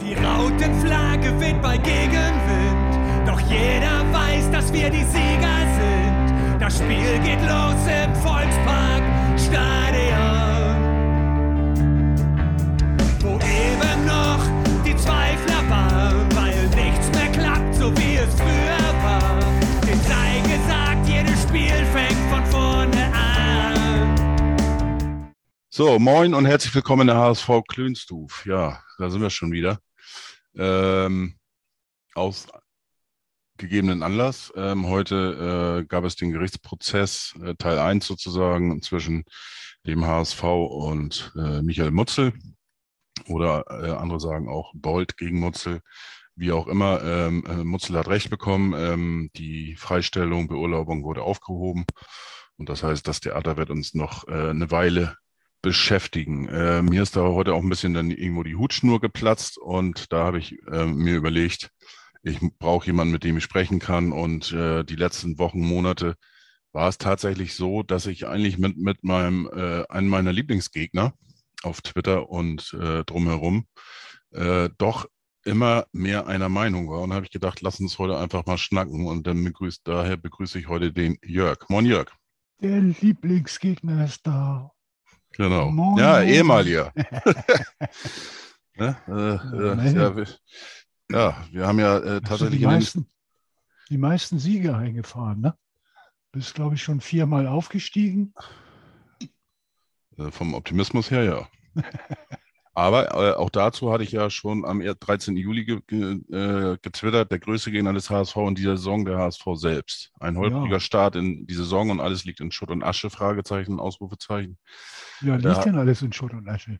Die Rautenflagge weht bei Gegenwind, doch jeder weiß, dass wir die Sieger sind. Das Spiel geht los im Volkspark Stadion, wo eben noch die Zweifler waren, weil nichts mehr klappt, so wie es früher war. Den sei gesagt, jedes Spiel fängt von vorne an. So, moin und herzlich willkommen in der HSV Klönstuf. Ja, da sind wir schon wieder. Ähm, aus gegebenen Anlass. Ähm, heute äh, gab es den Gerichtsprozess, äh, Teil 1 sozusagen, zwischen dem HSV und äh, Michael Mutzel. Oder äh, andere sagen auch Bold gegen Mutzel. Wie auch immer, ähm, äh, Mutzel hat Recht bekommen. Ähm, die Freistellung, Beurlaubung wurde aufgehoben. Und das heißt, das Theater wird uns noch äh, eine Weile beschäftigen. Äh, mir ist da heute auch ein bisschen dann irgendwo die Hutschnur geplatzt und da habe ich äh, mir überlegt, ich brauche jemanden, mit dem ich sprechen kann. Und äh, die letzten Wochen, Monate war es tatsächlich so, dass ich eigentlich mit, mit meinem, äh, einem meiner Lieblingsgegner auf Twitter und äh, drumherum äh, doch immer mehr einer Meinung war. Und habe ich gedacht, lass uns heute einfach mal schnacken. Und dann begrüßt, daher begrüße ich heute den Jörg. Moin Jörg. Der Lieblingsgegner ist da. Genau. Moin. Ja, ehemaliger. ja, äh, äh, ja, wir, ja, wir haben ja äh, tatsächlich die meisten, die meisten Siege eingefahren, ne? Bist, glaube ich, schon viermal aufgestiegen. äh, vom Optimismus her, ja. Aber äh, auch dazu hatte ich ja schon am 13. Juli ge ge äh, getwittert, der größte Gegner des HSV in dieser Saison, der HSV selbst. Ein holpriger Ja. Start in die Saison und alles liegt in Schutt und Asche, Fragezeichen, Ausrufezeichen. Ja, Da- liegt denn alles in Schutt und Asche?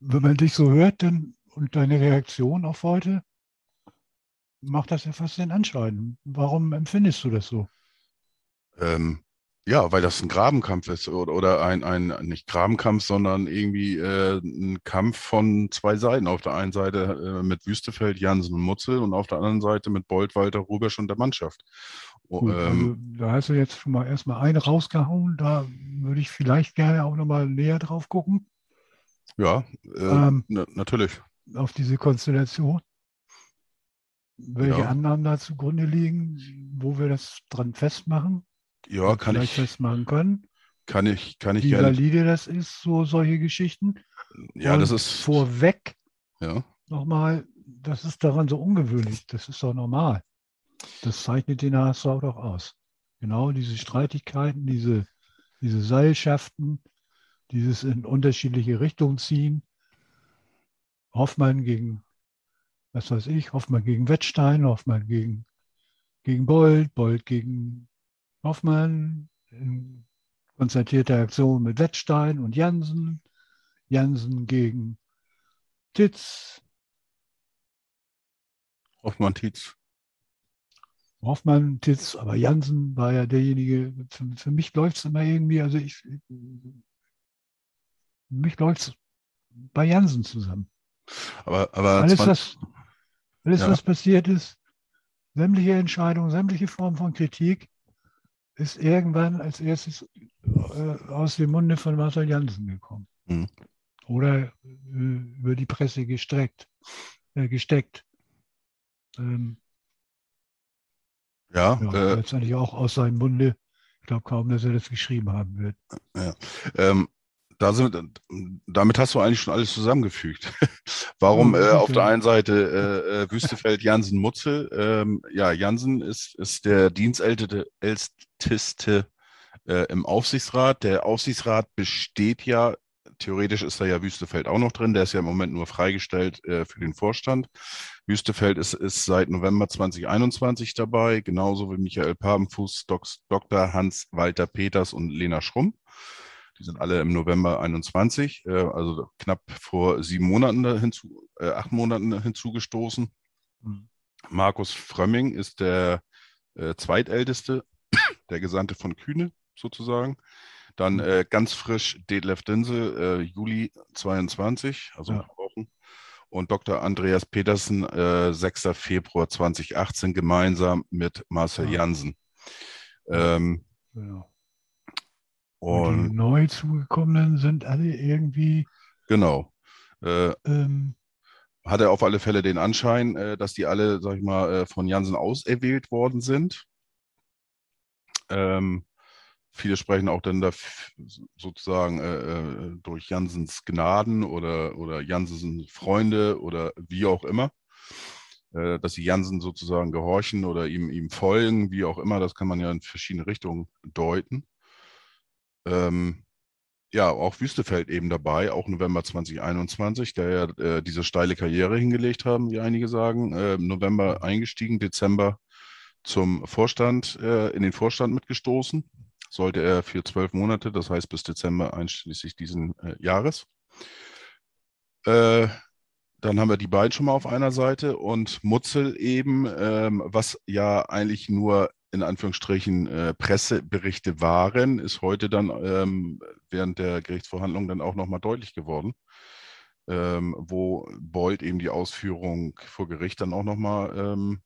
Wenn man dich so hört dann, und deine Reaktion auf heute, macht das ja fast den Anschein. Warum empfindest du das so? Ähm, ja, weil das ein Grabenkampf ist oder, oder ein, ein, nicht Grabenkampf, sondern irgendwie äh, ein Kampf von zwei Seiten. Auf der einen Seite äh, mit Wüstefeld, Jansen und Mutzel und auf der anderen Seite mit Bold, Walter, Rubesch und der Mannschaft. Oh, Gut, ähm, also, da hast du jetzt schon mal erstmal einen rausgehauen. Da würde ich vielleicht gerne auch nochmal näher drauf gucken, ja, äh, Ähm, na, natürlich. auf diese Konstellation. Welche Ja. Annahmen da zugrunde liegen, wo wir das dran festmachen, Ja, kann ich, festmachen können, kann ich, kann ich wie gerne. valide das ist, so solche Geschichten. Ja, Und das ist, vorweg ja, nochmal, das ist daran so ungewöhnlich, das ist doch normal. Das zeichnet den HSV doch aus. Genau diese Streitigkeiten, diese, diese Seilschaften, dieses in unterschiedliche Richtungen ziehen. Hoffmann gegen, was weiß ich, Hoffmann gegen Wettstein, Hoffmann gegen, gegen Bold, Bold gegen Hoffmann, in konzertierter Aktion mit Wettstein und Jansen, Jansen gegen Titz, Hoffmann Tietz. Hoffmann, Titz, aber Jansen war ja derjenige, für, für mich läuft es immer irgendwie, also ich, für mich läuft es bei Jansen zusammen. Aber, aber Alles, 20 was, alles, Ja. was passiert ist, sämtliche Entscheidungen, sämtliche Formen von Kritik, ist irgendwann als erstes äh, aus dem Munde von Marcel Jansen gekommen. Mhm. Oder äh, über die Presse gestreckt, äh, gesteckt. Ähm, ja, ja, äh, letztendlich auch aus seinem Munde. Ich glaube kaum, dass er das geschrieben haben wird. Ähm, da sind, damit hast du eigentlich schon alles zusamgemgefügt. Warum Ja, äh, auf der einen Seite äh, äh, Wüstefeld, Jansen, Mutzel? Ähm, ja, Jansen ist, ist der dienstälteste älteste, äh, im Aufsichtsrat. Der Aufsichtsrat besteht ja, theoretisch ist da ja Wüstefeld auch noch drin. Der ist ja im Moment nur freigestellt äh, für den Vorstand. Wüstefeld ist, ist seit November 2021 dabei, genauso wie Michael Papenfuß, Doc, Dr. Hans-Walter Peters und Lena Schrumm. Die sind alle im November 21, äh, also knapp vor sieben Monaten hinzu, äh, acht Monaten hinzugestoßen. Mhm. Markus Frömming ist der äh, zweitälteste, der Gesandte von Kühne sozusagen. Dann Mhm. äh, ganz frisch Detlef Dinsel, äh, Juli 22, also ein Ja. paar Wochen. Und Dr. Andreas Petersen, äh, 6. Februar 2018, gemeinsam mit Marcel Ja. Jansen. Ähm, Genau. Und Und die neu zugekommenen sind alle irgendwie genau. Äh, ähm, hatte auf alle Fälle den Anschein, äh, dass die alle, sag ich mal, äh, von Jansen auserwählt worden sind. Ähm, viele sprechen auch dann da sozusagen äh, äh, durch Jansens Gnaden oder, oder Jansens Freunde oder wie auch immer, äh, dass sie Jansen sozusagen gehorchen oder ihm, ihm folgen, wie auch immer. Das kann man ja in verschiedene Richtungen deuten. Ähm, ja, auch Wüstefeld eben dabei, auch November 2021, der ja äh, diese steile Karriere hingelegt haben, wie einige sagen. Äh, November eingestiegen, Dezember zum Vorstand, äh, in den Vorstand mitgestoßen. Sollte er für zwölf Monate, das heißt bis Dezember einschließlich diesen äh, Jahres. Äh, dann haben wir die beiden schon mal auf einer Seite und Mutzel eben, ähm, was ja eigentlich nur in Anführungsstrichen äh, Presseberichte waren, ist heute dann ähm, während der Gerichtsverhandlungen dann auch nochmal deutlich geworden, ähm, wo Bold eben die Ausführung vor Gericht dann auch nochmal ähm,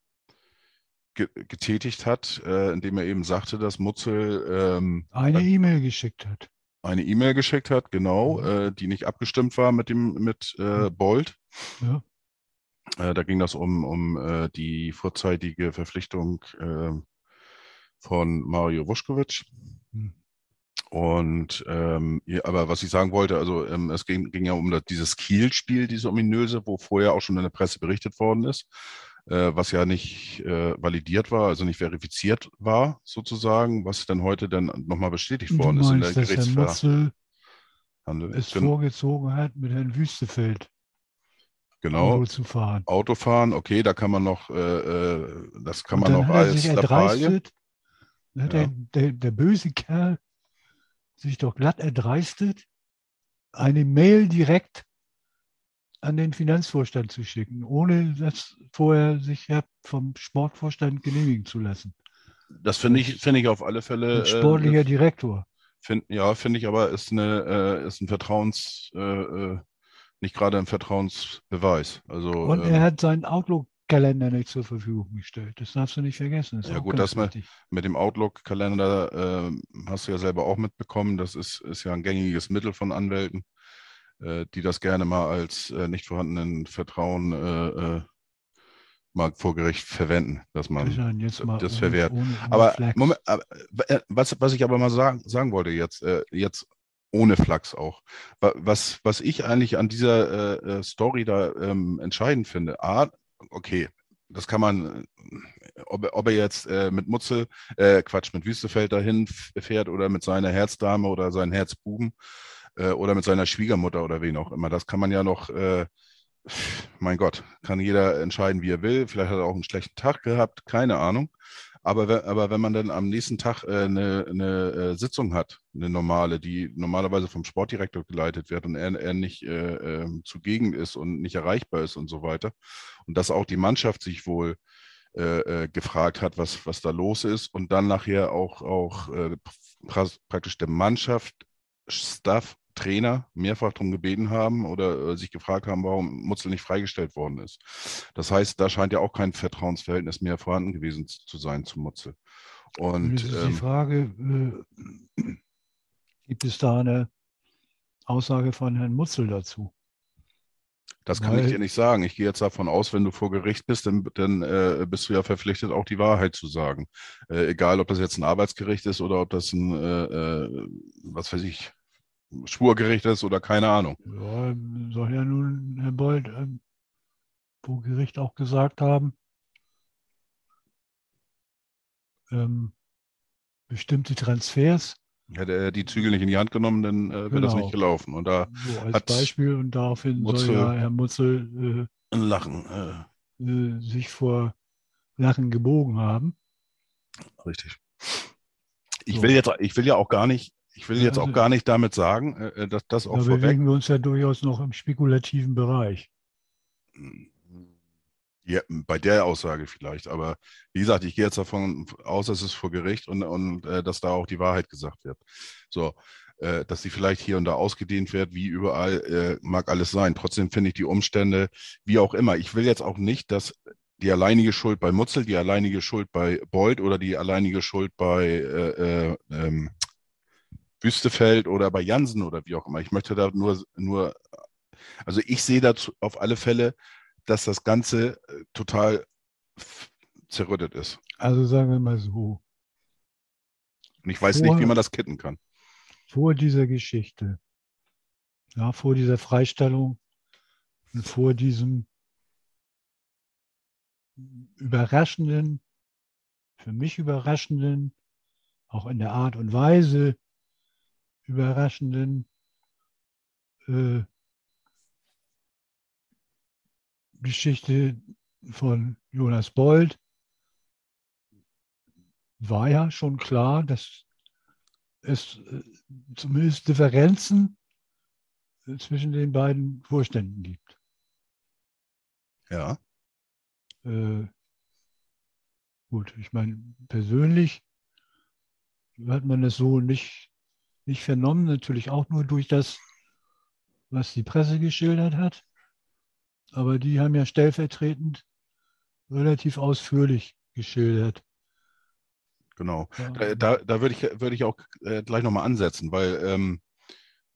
ge getätigt hat, äh, indem er eben sagte, dass Mutzel ähm, eine E-Mail geschickt hat. Eine E-Mail geschickt hat, genau, äh, die nicht abgestimmt war mit dem mit äh, Bold. Ja. Äh, da ging das um, um äh, die vorzeitige Verpflichtung ähm, von Mario Vuskovic. Hm. Und ähm, ja, aber was ich sagen wollte, also ähm, es ging, ging ja um das, dieses Kiel-Spiel, dieses ominöse, wo vorher auch schon in der Presse berichtet worden ist, äh, was ja nicht äh, validiert war, also nicht verifiziert war, sozusagen, was dann heute dann nochmal bestätigt worden meinst, ist in der Gerichtsverhandlung. es vorgezogen hat, mit Herrn Wüstefeld genau. Auto zu fahren. Autofahren, okay, da kann man noch, äh, äh das kann man noch als Lappalie. Ne, ja. der, der, der böse Kerl sich doch glatt erdreistet, eine Mail direkt an den Finanzvorstand zu schicken, ohne das vorher sich vom Sportvorstand genehmigen zu lassen. Das finde ich, finde ich auf alle Fälle. Ein sportlicher äh, Direktor. Find, ja, finde ich aber, ist, eine, äh, ist ein Vertrauens, äh, äh nicht gerade ein Vertrauensbeweis. Also, Und er ähm, hat seinen Outlook Kalender nicht zur Verfügung gestellt. Das darfst du nicht vergessen. Ja gut, das mit, mit dem Outlook-Kalender äh, hast du ja selber auch mitbekommen. Das ist, ist ja ein gängiges Mittel von Anwälten, äh, die das gerne mal als äh, nicht vorhandenen Vertrauen äh, äh, mal vor Gericht verwenden, dass man das ohne, verwehrt. Ohne, ohne aber, Moment, aber äh, was, was ich aber mal sagen, sagen wollte jetzt, jetzt ohne Flachs auch. Was, was ich eigentlich an dieser Story da ähm, entscheidend finde, A, okay, das kann man, ob, ob er jetzt äh, mit Mutzel, äh, Quatsch, mit Wüstefeld dahin fährt oder mit seiner Herzdame oder seinen Herzbuben äh, oder mit seiner Schwiegermutter oder wen auch immer. Das kann man ja noch, äh, mein Gott, kann jeder entscheiden, wie er will. Vielleicht hat er auch einen schlechten Tag gehabt, keine Ahnung. Aber, aber wenn man dann am nächsten Tag äh, eine, eine äh, Sitzung hat, eine normale, die normalerweise vom Sportdirektor geleitet wird und er, er nicht äh, äh, zugegen ist und nicht erreichbar ist und so weiter, und dass auch die Mannschaft sich wohl äh, äh, gefragt hat, was, was da los ist, und dann nachher auch, auch praktisch der Mannschaft, Staff Trainer mehrfach darum gebeten haben oder äh, sich gefragt haben, warum Mutzel nicht freigestellt worden ist. Das heißt, da scheint ja auch kein Vertrauensverhältnis mehr vorhanden gewesen zu sein zu Mutzel. Und das ist die ähm, Frage, äh, gibt es da eine Aussage von Herrn Mutzel dazu? Das kann Weil, ich dir nicht sagen. Ich gehe jetzt davon aus, wenn du vor Gericht bist, dann, dann äh, bist du ja verpflichtet, auch die Wahrheit zu sagen. Äh, egal, ob das jetzt ein Arbeitsgericht ist oder ob das ein, äh, äh was weiß ich, Schwurgericht ist oder keine Ahnung. Ja, soll ja nun Herr Bold ähm, vor Gericht auch gesagt haben, ähm, bestimmte Transfers. Hätte er die Zügel nicht in die Hand genommen, dann äh, wäre genau. das nicht gelaufen. Und da so als Beispiel und daraufhin Mutzel, soll ja Herr Mutzel äh, Lachen äh. äh. sich vor Lachen gebogen haben. Richtig. Ich so. will jetzt, ich will ja auch gar nicht ich will jetzt auch gar nicht damit sagen, äh, äh, dass das auch da vorweg... bewegen wir uns ja durchaus noch im spekulativen Bereich. Ja, bei der Aussage vielleicht, aber wie gesagt, ich gehe jetzt davon aus, dass es vor Gericht und, und äh, dass da auch die Wahrheit gesagt wird. So, äh, dass sie vielleicht hier und da ausgedehnt wird, wie überall, äh, mag alles sein. Trotzdem finde ich die Umstände, wie auch immer. Ich will jetzt auch nicht, dass die alleinige Schuld bei Mutzel, die alleinige Schuld bei Bold oder die alleinige Schuld bei äh, ähm, Wüstefeld oder bei Jansen oder wie auch immer. Ich möchte da nur, nur also ich sehe dazu auf alle Fälle dass das Ganze äh, total zerrüttet ist. Also sagen wir mal so, Und ich weiß Vor- nicht, wie man das kitten kann. vor dieser Geschichte, ja, vor dieser Freistellung und vor diesem überraschenden, für mich überraschenden, auch in der Art und Weise überraschenden äh, Geschichte von Jonas Bold war ja schon klar, dass es äh, zumindest Differenzen äh, zwischen den beiden Vorständen gibt. Ja. Äh, gut, ich meine, persönlich hat man das so nicht, nicht vernommen, natürlich auch nur durch das, was die Presse geschildert hat. Aber die haben ja stellvertretend relativ ausführlich geschildert. Genau. Ja. Da, da, würde ich, würde ich auch äh, gleich nochmal ansetzen, weil ähm,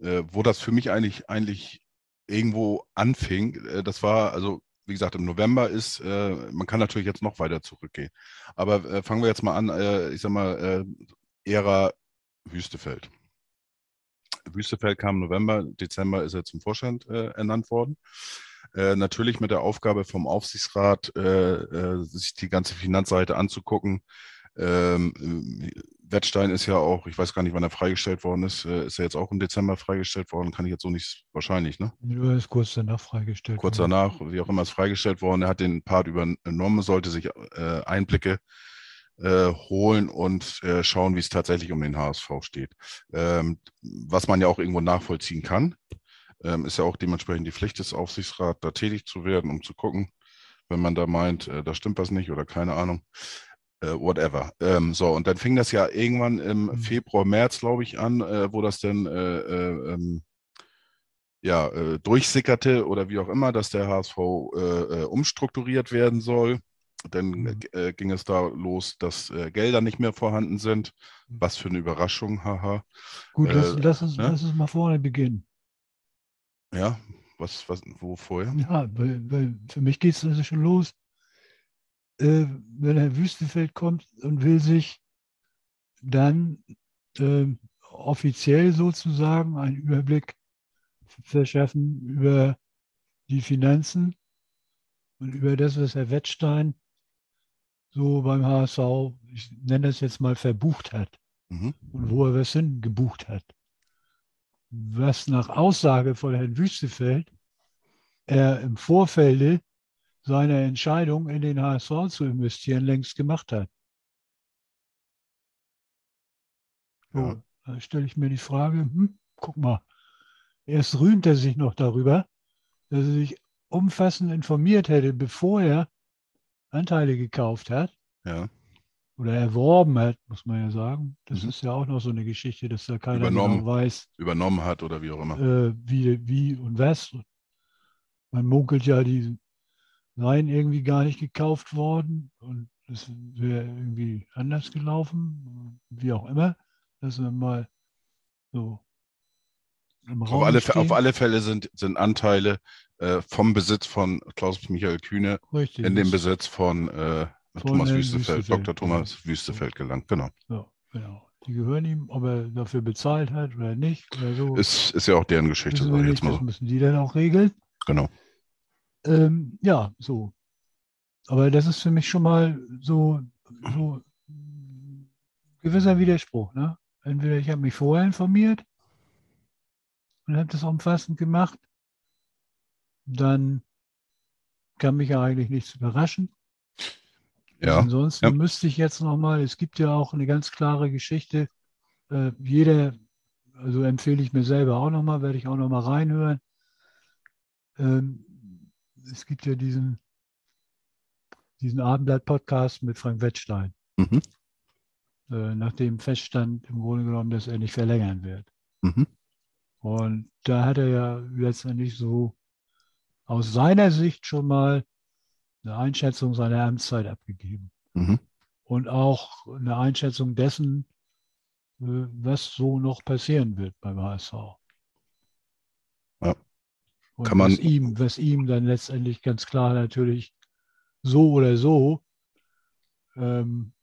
äh, wo das für mich eigentlich, eigentlich irgendwo anfing, äh, das war, also wie gesagt, im November ist, äh, man kann natürlich jetzt noch weiter zurückgehen. Aber äh, fangen wir jetzt mal an, äh, ich sag mal, Ära Wüstefeld. Wüstefeld kam im November, Dezember ist er zum Vorstand äh, ernannt worden. Äh, natürlich mit der Aufgabe vom Aufsichtsrat, äh, äh, sich die ganze Finanzseite anzugucken. Ähm, äh, Wettstein ist ja auch, ich weiß gar nicht, wann er freigestellt worden ist, äh, ist er jetzt auch im Dezember freigestellt worden, kann ich jetzt so nicht, wahrscheinlich, ne? Nur ist kurz danach freigestellt. Kurz worden. danach, wie auch immer, ist freigestellt worden. Er hat den Part übernommen, sollte sich äh, Einblicke äh, holen und äh, schauen, wie es tatsächlich um den HSV steht. Ähm, was man ja auch irgendwo nachvollziehen kann, ähm, ist ja auch dementsprechend die Pflicht des Aufsichtsrats, da tätig zu werden, um zu gucken, wenn man da meint, äh, da stimmt was nicht oder keine Ahnung. Äh, whatever. Ähm, so, und dann fing das ja irgendwann im Mhm. Februar, März, glaube ich, an, äh, wo das dann äh, äh, ähm, ja, äh, durchsickerte oder wie auch immer, dass der HSV äh, äh, umstrukturiert werden soll. Dann Mhm. äh, ging es da los, dass äh, Gelder nicht mehr vorhanden sind. Mhm. Was für eine Überraschung, haha. Gut, lass, Äh, lass, uns, ne? lass uns mal vorne beginnen. Ja, was, was, wo vorher? Ja, weil, weil für mich geht es also schon los, äh, wenn Herr Wüstefeld kommt und will sich dann ähm, offiziell sozusagen einen Überblick verschaffen über die Finanzen und über das, was Herr Wettstein so beim HSV, ich nenne das jetzt mal, verbucht hat Mhm. und wo er was hingebucht hat. Was nach Aussage von Herrn Wüstefeld er im Vorfeld seiner Entscheidung in den HSV zu investieren längst gemacht hat. So, Ja. da stelle ich mir die Frage, hm, guck mal, erst rühmt er sich noch darüber, dass er sich umfassend informiert hätte, bevor er Anteile gekauft hat Ja, oder erworben hat, muss man ja sagen. Das Mhm. ist ja auch noch so eine Geschichte, dass da keiner Übernommen. genau weiß, übernommen hat oder wie auch immer. äh, wie, wie und was. Man munkelt ja, die seien irgendwie gar nicht gekauft worden und es wäre irgendwie anders gelaufen, wie auch immer. Das wir mal so Auf alle, auf alle Fälle sind, sind Anteile äh, vom Besitz von Klaus-Michael Kühne Richtig, in den Besitz von, äh, Von Thomas Wüstefeld, Wüstefeld, Dr. Thomas Wüstefeld gelangt. Genau. Ja, genau. Die gehören ihm, ob er dafür bezahlt hat oder nicht oder so. Ist, ist ja auch deren Geschichte, wissen sag wir ich nicht, jetzt mal das müssen die dann auch regeln. Genau. Ähm, ja, so. Aber das ist für mich schon mal so, so ein gewisser Widerspruch. Ne? Entweder ich habe mich vorher informiert und habe das umfassend gemacht, dann kann mich ja eigentlich nichts überraschen. Ja, Ansonsten ja. müsste ich jetzt nochmal, es gibt ja auch eine ganz klare Geschichte, äh, jeder, also empfehle ich mir selber auch nochmal, werde ich auch nochmal reinhören. Ähm, es gibt ja diesen, diesen Abendblatt-Podcast mit Frank Wettstein, Mhm. äh, nachdem feststand im Grunde genommen, dass er nicht verlängern wird. Mhm. Und da hat er ja letztendlich so aus seiner Sicht schon mal eine Einschätzung seiner Amtszeit abgegeben. Mhm. und auch eine Einschätzung dessen, äh, was so noch passieren wird beim HSV. Ja. Und Kann man- was, ihm, was ihm dann letztendlich ganz klar natürlich so oder so ähm,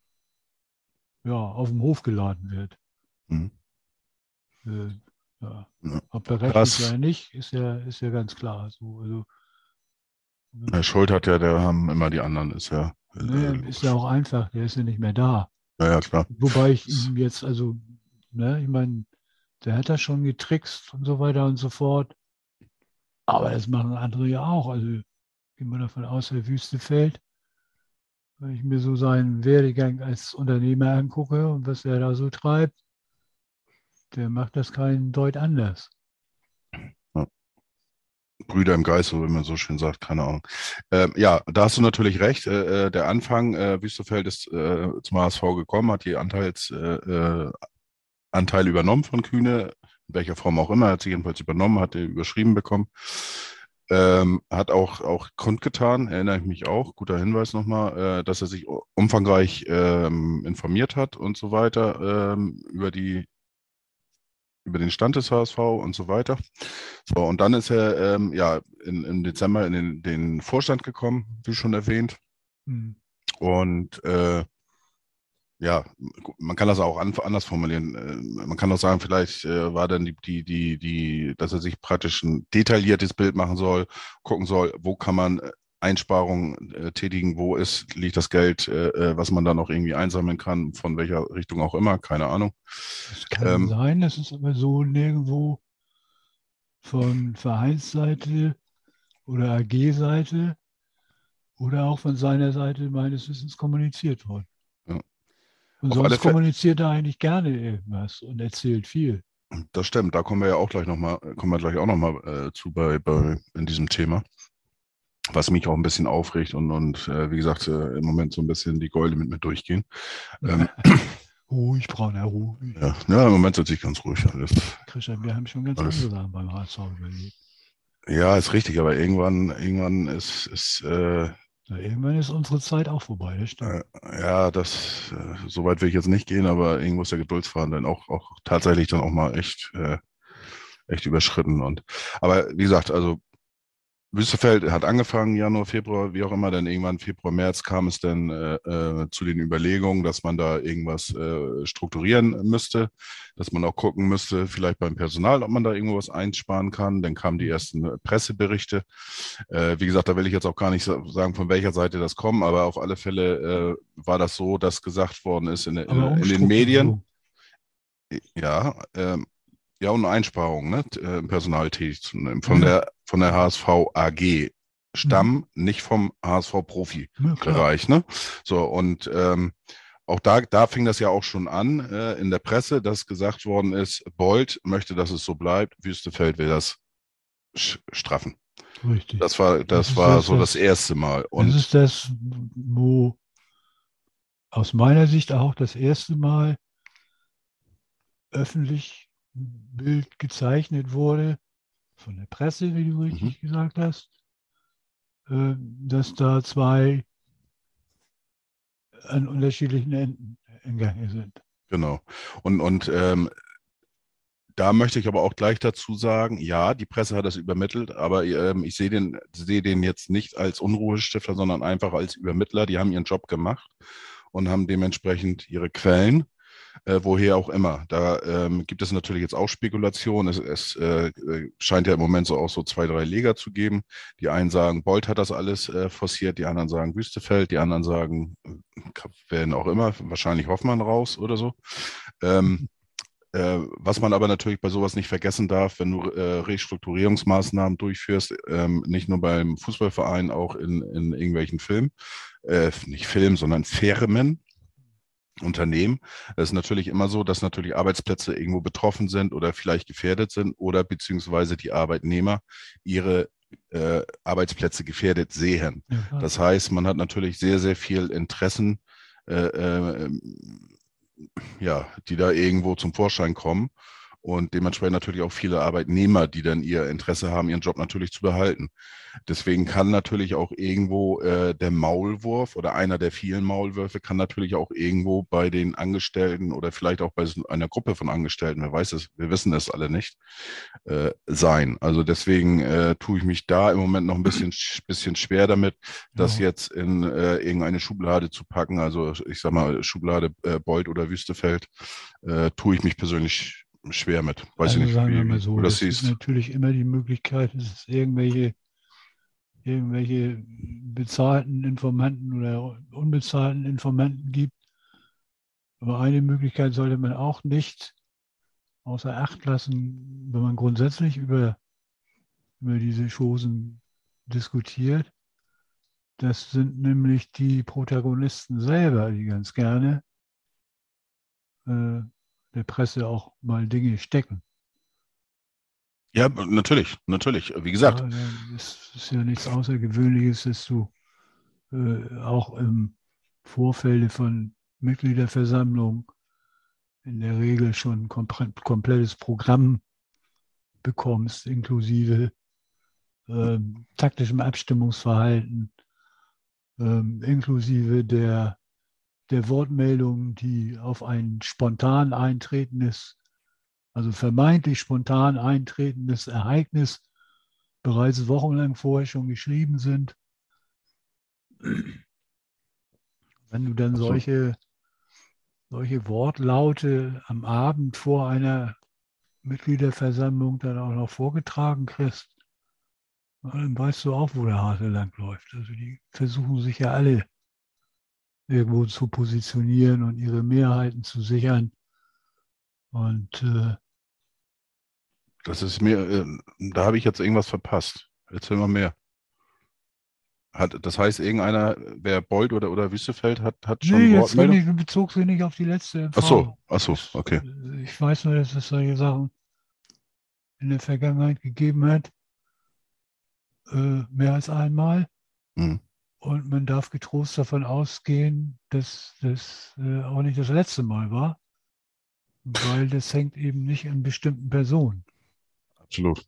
ja, auf dem Hof geladen wird. Mhm. Äh, ja. Ja. Ob berechtigt Das- oder nicht, ist ja, ist ja ganz klar. So, also, Herr Schuld hat ja, der haben immer die anderen, ist ja. äh, ne, ist ja auch einfach, der ist ja nicht mehr da. ja, ja, klar. Wobei ich ihm jetzt, also, ne, ich meine, der hat da schon getrickst und so weiter und so fort. Aber das machen andere ja auch. Also gehen wir davon aus, der Wüstefeld, wenn ich mir so seinen Werdegang als Unternehmer angucke und was er da so treibt, der macht das keinen Deut anders. Brüder im Geist, so wie man so schön sagt, keine Ahnung. Ähm, ja, da hast du natürlich recht. Äh, äh, der Anfang, äh, Wüstefeld ist äh, zum HSV gekommen, hat die Anteils, äh, äh, Anteile übernommen von Kühne, in welcher Form auch immer, hat sie jedenfalls übernommen, hat er überschrieben bekommen. Ähm, hat auch, auch kundgetan, erinnere ich mich auch, guter Hinweis nochmal, äh, dass er sich umfangreich ähm, informiert hat und so weiter ähm, über die über den Stand des HSV und so weiter. So, und dann ist er ähm, ja in, im Dezember in den, den Vorstand gekommen, wie schon erwähnt. Hm. Und äh, ja, man kann das auch an, anders formulieren. Äh, Man kann auch sagen, vielleicht äh, war dann die, die, die, die, dass er sich praktisch ein detailliertes Bild machen soll, gucken soll, wo kann man äh, Einsparungen äh, tätigen, wo ist, liegt das Geld, äh, äh, was man dann noch irgendwie einsammeln kann, von welcher Richtung auch immer, keine Ahnung. Das kann Ähm, sein, das ist aber so nirgendwo von Vereinsseite oder AG-Seite oder auch von seiner Seite meines Wissens kommuniziert worden. Ja. Und Auf sonst kommuniziert er eigentlich gerne irgendwas und erzählt viel. Das stimmt, da kommen wir ja auch gleich nochmal, kommen wir gleich auch nochmal äh, zu bei, bei in diesem Thema. Was mich auch ein bisschen aufregt und, und äh, wie gesagt, äh, im Moment so ein bisschen die Gäule mit mir durchgehen. Ähm, Ruhig, Brauner, ruhig. ja, ja, im Moment sitze ich ganz ruhig. Alles. Christian, wir haben schon ganz Alles- andere Sachen beim HSV überlebt. Ja, ist richtig, aber irgendwann, irgendwann ist, ist äh, Na, irgendwann ist unsere Zeit auch vorbei, das stimmt. äh, ja, das, äh, so weit will ich jetzt nicht gehen, aber irgendwo ist der Geduldsfaden dann auch, auch tatsächlich dann auch mal echt, äh, echt überschritten. Und aber wie gesagt, also Wüstefeld hat angefangen, Januar, Februar, wie auch immer, dann irgendwann Februar, März kam es dann äh, äh, zu den Überlegungen, dass man da irgendwas äh, strukturieren müsste, dass man auch gucken müsste, vielleicht beim Personal, ob man da irgendwo was einsparen kann. Dann kamen die ersten äh, Presseberichte. Äh, wie gesagt, da will ich jetzt auch gar nicht sa- sagen, von welcher Seite das kommt, aber auf alle Fälle äh, war das so, dass gesagt worden ist in, in, Aber in den Medien. Ja, ähm, ja, und eine Einsparung, ne? t- äh, im Personal tätig zu nehmen. Von Mhm. der, von der HSV AG Stamm, nicht vom HSV Profi-Bereich, Ja, ne? So, und ähm, auch da, da fing das ja auch schon an äh, in der Presse, dass gesagt worden ist, Bold möchte, dass es so bleibt, Wüstefeld will das straffen. Richtig. Das war, das Das war das, so was- das erste Mal. das Und ist das, wo aus meiner Sicht auch das erste Mal öffentlich Bild gezeichnet wurde von der Presse, wie du richtig gesagt hast, äh, dass da zwei an unterschiedlichen Enden in Gange sind. Genau. Und, und ähm, da möchte ich aber auch gleich dazu sagen, ja, die Presse hat das übermittelt, aber ähm, ich sehe den, sehe den jetzt nicht als Unruhestifter, sondern einfach als Übermittler. Die haben ihren Job gemacht und haben dementsprechend ihre Quellen, äh, woher auch immer. Da ähm, gibt es natürlich jetzt auch Spekulationen. Es, es äh, äh, scheint ja im Moment so auch so zwei, drei Leger zu geben. Die einen sagen, Bolt hat das alles äh, forciert, die anderen sagen Wüstefeld, die anderen sagen, äh, werden auch immer, wahrscheinlich Hoffmann raus oder so. Ähm, äh, was man aber natürlich bei sowas nicht vergessen darf, wenn du äh, Restrukturierungsmaßnahmen durchführst, ähm, nicht nur beim Fußballverein, auch in, in irgendwelchen Filmen, äh, nicht Filmen, sondern Firmen, Unternehmen. Es ist natürlich immer so, dass natürlich Arbeitsplätze irgendwo betroffen sind oder vielleicht gefährdet sind oder beziehungsweise die Arbeitnehmer ihre äh, Arbeitsplätze gefährdet sehen. Ja. Das heißt, man hat natürlich sehr, sehr viel Interessen, äh, äh, ja, die da irgendwo zum Vorschein kommen. Und dementsprechend natürlich auch viele Arbeitnehmer, die dann ihr Interesse haben, ihren Job natürlich zu behalten. Deswegen kann natürlich auch irgendwo äh, der Maulwurf oder einer der vielen Maulwürfe kann natürlich auch irgendwo bei den Angestellten oder vielleicht auch bei einer Gruppe von Angestellten, wer weiß es, wir wissen es alle nicht, äh, sein. Also deswegen äh, tue ich mich da im Moment noch ein bisschen, bisschen schwer damit, das ja. jetzt in äh, irgendeine Schublade zu packen. Also ich sag mal, Schublade äh, Beut oder Wüstefeld, äh, tue ich mich persönlich schwer mit. Weiß also ich nicht, sagen wie, wir mal so, das ist natürlich immer die Möglichkeit, dass es irgendwelche, irgendwelche bezahlten Informanten oder unbezahlten Informanten gibt. Aber eine Möglichkeit sollte man auch nicht außer Acht lassen, wenn man grundsätzlich über, über diese Chosen diskutiert. Das sind nämlich die Protagonisten selber, die ganz gerne äh, der Presse auch mal Dinge stecken. Ja, natürlich, natürlich. Wie gesagt, Ja, äh, es ist ja nichts Außergewöhnliches, dass du äh, auch im Vorfeld von Mitgliederversammlungen in der Regel schon ein komple- komplettes Programm bekommst, inklusive ähm, taktischem Abstimmungsverhalten, ähm, inklusive der, der Wortmeldungen, die auf ein spontan eintretendes, also vermeintlich spontan eintretendes Ereignis bereits wochenlang vorher schon geschrieben sind. Wenn du dann solche, solche Wortlaute am Abend vor einer Mitgliederversammlung dann auch noch vorgetragen kriegst, dann weißt du auch, wo der Hase lang läuft. Also die versuchen sich ja alle irgendwo zu positionieren und ihre Mehrheiten zu sichern. Und äh, das ist mir, äh, da habe ich jetzt irgendwas verpasst. Erzähl mal mehr. Hat, das heißt, irgendeiner, wer Bold oder, oder Wüstefeld hat, hat schon nee, jetzt Wortmeldung? nicht, bezog sich nicht auf die letzte MV. Ach so, ach so, okay. Ich weiß nur, dass es solche Sachen in der Vergangenheit gegeben hat, äh, mehr als einmal. Hm. Und man darf getrost davon ausgehen, dass das äh, auch nicht das letzte Mal war, weil das hängt eben nicht an bestimmten Personen. Absolut.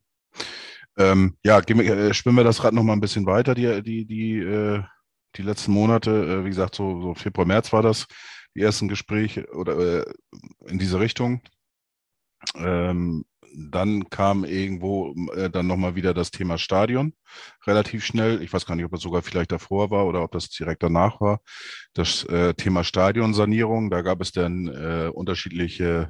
Ähm, ja, wir, äh, spinnen wir das Rad noch mal ein bisschen weiter, die, die, die, äh, die letzten Monate. Äh, wie gesagt, so, so Februar, März war das, die ersten Gespräche oder äh, in diese Richtung. Ähm, dann kam irgendwo äh, dann nochmal wieder das Thema Stadion relativ schnell. Ich weiß gar nicht, ob das sogar vielleicht davor war oder ob das direkt danach war. Das äh, Thema Stadionsanierung, da gab es dann äh, unterschiedliche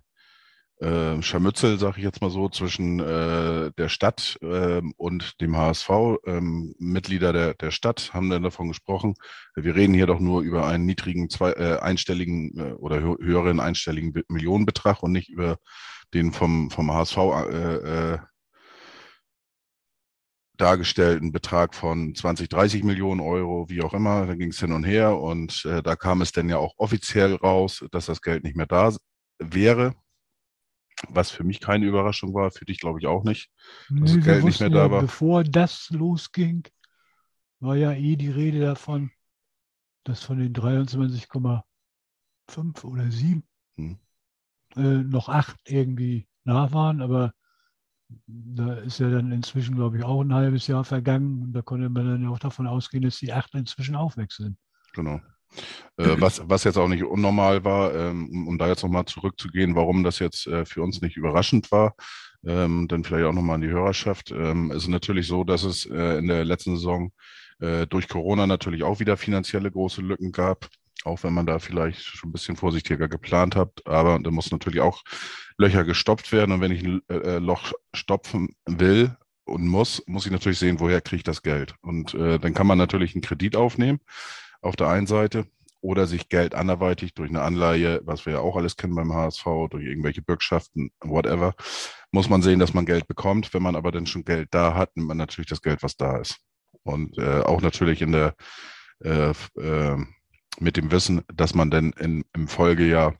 äh, Scharmützel, sage ich jetzt mal so, zwischen äh, der Stadt ähm, und dem HSV. Ähm, Mitglieder der, der Stadt haben dann davon gesprochen, wir reden hier doch nur über einen niedrigen, zwei, äh, einstelligen äh, oder hö höheren einstelligen Be- Millionenbetrag und nicht über den vom, vom HSV äh, äh, dargestellten Betrag von 20, 30 Millionen Euro, wie auch immer. Da ging es hin und her und äh, da kam es dann ja auch offiziell raus, dass das Geld nicht mehr da wäre. Was für mich keine Überraschung war, für dich glaube ich auch nicht. Dass das Geld nicht mehr da ja, war. Bevor das losging, war ja eh die Rede davon, dass von den 23,5 oder 7 Hm. Äh, noch 8 irgendwie nach waren, aber da ist ja dann inzwischen, glaube ich, auch ein halbes Jahr vergangen und da konnte man dann ja auch davon ausgehen, dass die 8 inzwischen sind. Genau. Äh, was, was jetzt auch nicht unnormal war, ähm, um, da jetzt nochmal zurückzugehen, warum das jetzt äh, für uns nicht überraschend war, ähm, dann vielleicht auch nochmal an die Hörerschaft. Ähm, es ist natürlich so, dass es äh, in der letzten Saison durch Corona natürlich auch wieder finanzielle große Lücken gab, auch wenn man da vielleicht schon ein bisschen vorsichtiger geplant hat. Aber da muss natürlich auch Löcher gestopft werden. Und wenn ich ein äh, Loch stopfen will und muss, muss ich natürlich sehen, woher kriege ich das Geld. Und äh, dann kann man natürlich einen Kredit aufnehmen auf der einen Seite oder sich Geld anderweitig durch eine Anleihe, was wir ja auch alles kennen beim HSV, durch irgendwelche Bürgschaften, whatever, muss man sehen, dass man Geld bekommt. Wenn man aber dann schon Geld da hat, nimmt man natürlich das Geld, was da ist. Und äh, auch natürlich in der äh, äh, mit dem Wissen, dass man dann in, im Folgejahr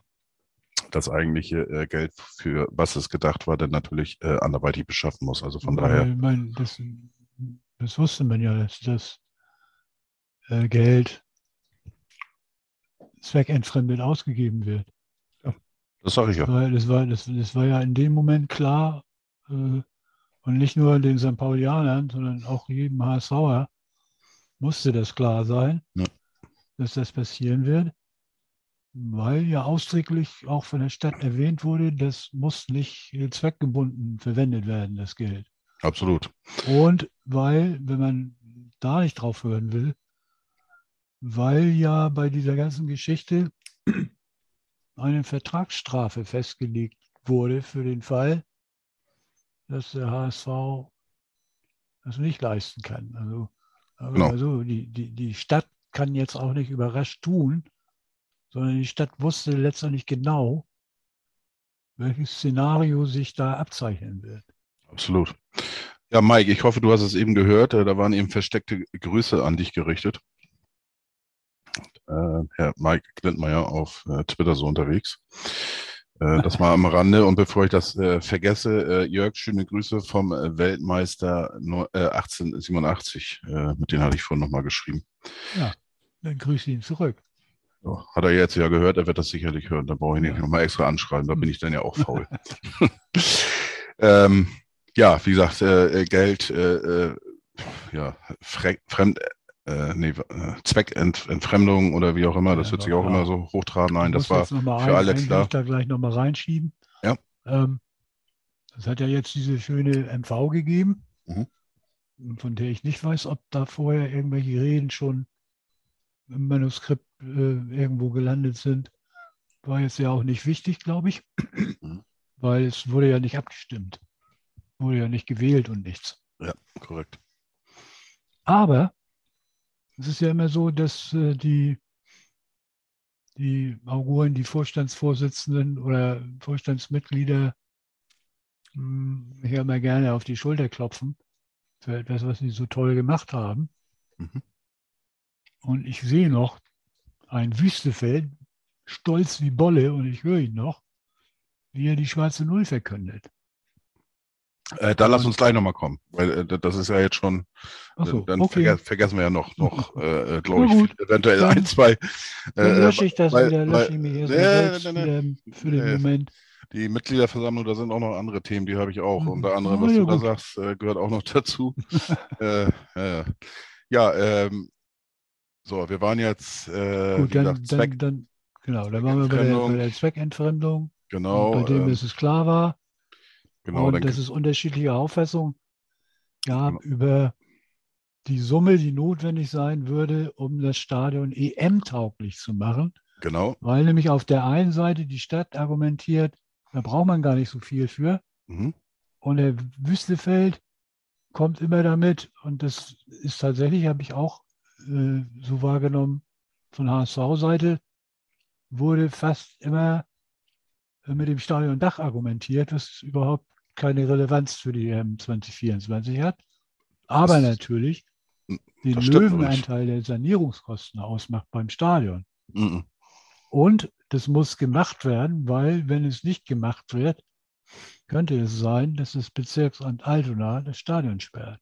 das eigentliche äh, Geld für was es gedacht war, dann natürlich äh, anderweitig beschaffen muss. Also von Aber daher, Ich meine, das, das wusste man ja, dass das äh, Geld zweckentfremdet ausgegeben wird. Das sage ich ja. Weil das, war, das, das war ja in dem Moment klar, äh, und nicht nur den St. Paulianern, sondern auch jedem HSVer musste das klar sein, Ja. Dass das passieren wird, weil ja ausdrücklich auch von der Stadt erwähnt wurde, das muss nicht äh, zweckgebunden verwendet werden, das Geld. Absolut. Und weil, wenn man da nicht drauf hören will, weil ja bei dieser ganzen Geschichte eine Vertragsstrafe festgelegt wurde für den Fall, dass der HSV das nicht leisten kann. Also, Genau. also die, die, die Stadt kann jetzt auch nicht überrascht tun, sondern die Stadt wusste letztendlich genau, welches Szenario sich da abzeichnen wird. Absolut. Ja, Mike, ich hoffe, du hast es eben gehört. Äh, Da waren eben versteckte Grüße an dich gerichtet. Äh, Herr Mike Glindmeier auf äh, Twitter so unterwegs. Äh, das mal am Rande. Und bevor ich das äh, vergesse, äh, Jörg, schöne Grüße vom Weltmeister no, äh, 1887. Äh, mit denen hatte ich vorhin nochmal geschrieben. Dann grüße ihn zurück. So, hat er jetzt ja gehört, er wird das sicherlich hören. Da brauche ich nicht nochmal extra anschreiben, da bin ich dann ja auch faul. ähm, ja, wie gesagt, äh, äh, Geld, äh, äh, ja, Fre Fremd, äh, nee, äh, Zweckentfremdung oder wie auch immer, das Ja, hört sich auch ja. immer so hochtrabend ein. Ich Das war für ein- alle klar. Punkt da gleich nochmal reinschieben. Ja. Ähm, es hat ja jetzt diese schöne MV gegeben, Mhm. von der ich nicht weiß, ob da vorher irgendwelche Reden schon im Manuskript äh, irgendwo gelandet sind. War jetzt ja auch nicht wichtig, glaube ich, Mhm. weil es wurde ja nicht abgestimmt. Wurde ja nicht gewählt und nichts. korrekt. Aber es ist ja immer so, dass äh, die, die Auguren, die Vorstandsvorsitzenden oder Vorstandsmitglieder mh, hier immer gerne auf die Schulter klopfen für etwas, was sie so toll gemacht haben. Mhm. Und ich sehe noch ein Wüstefeld, stolz wie Bolle, und ich höre ihn noch, wie er die schwarze Null verkündet. Äh, da lass uns gleich nochmal kommen, weil äh, das ist ja jetzt schon, so, dann okay. verge vergessen wir ja noch, noch äh, glaube Na ich, gut, eventuell dann- ein, zwei. Dann Äh, lösche ich das weil- wieder, weil- lösche ich mich erst Nee, selbst nee, nee, wieder für den. Moment. Die Mitgliederversammlung, da sind auch noch andere Themen, die habe ich auch. Mhm. Unter anderem, was ja, du da gut. sagst, äh, gehört auch noch dazu. äh, ja ähm, so, wir waren jetzt, äh, Gut, dann, gesagt, Zweck, dann, dann, genau, dann waren wir bei der, Zweckentfremdung. bei der Zweckentfremdung, genau, bei dem ähm, es klar war genau, und dass es unterschiedliche Auffassungen gab Genau. über die Summe, die notwendig sein würde, um das Stadion EM-tauglich zu machen. genau, Weil nämlich auf der einen Seite die Stadt argumentiert, da braucht man gar nicht so viel für. mhm, Und der Wüstefeld kommt immer damit, und das ist tatsächlich, habe ich auch äh, so wahrgenommen, von HSV-Seite, wurde fast immer äh, mit dem Stadiondach argumentiert, was überhaupt keine Relevanz für die EM 2024 hat. Aber Das- natürlich den stimmt übrigens. Löwenanteil der Sanierungskosten ausmacht beim Stadion. mhm, Und das muss gemacht werden, weil wenn es nicht gemacht wird, könnte es sein, dass das Bezirksamt Altona das Stadion sperrt.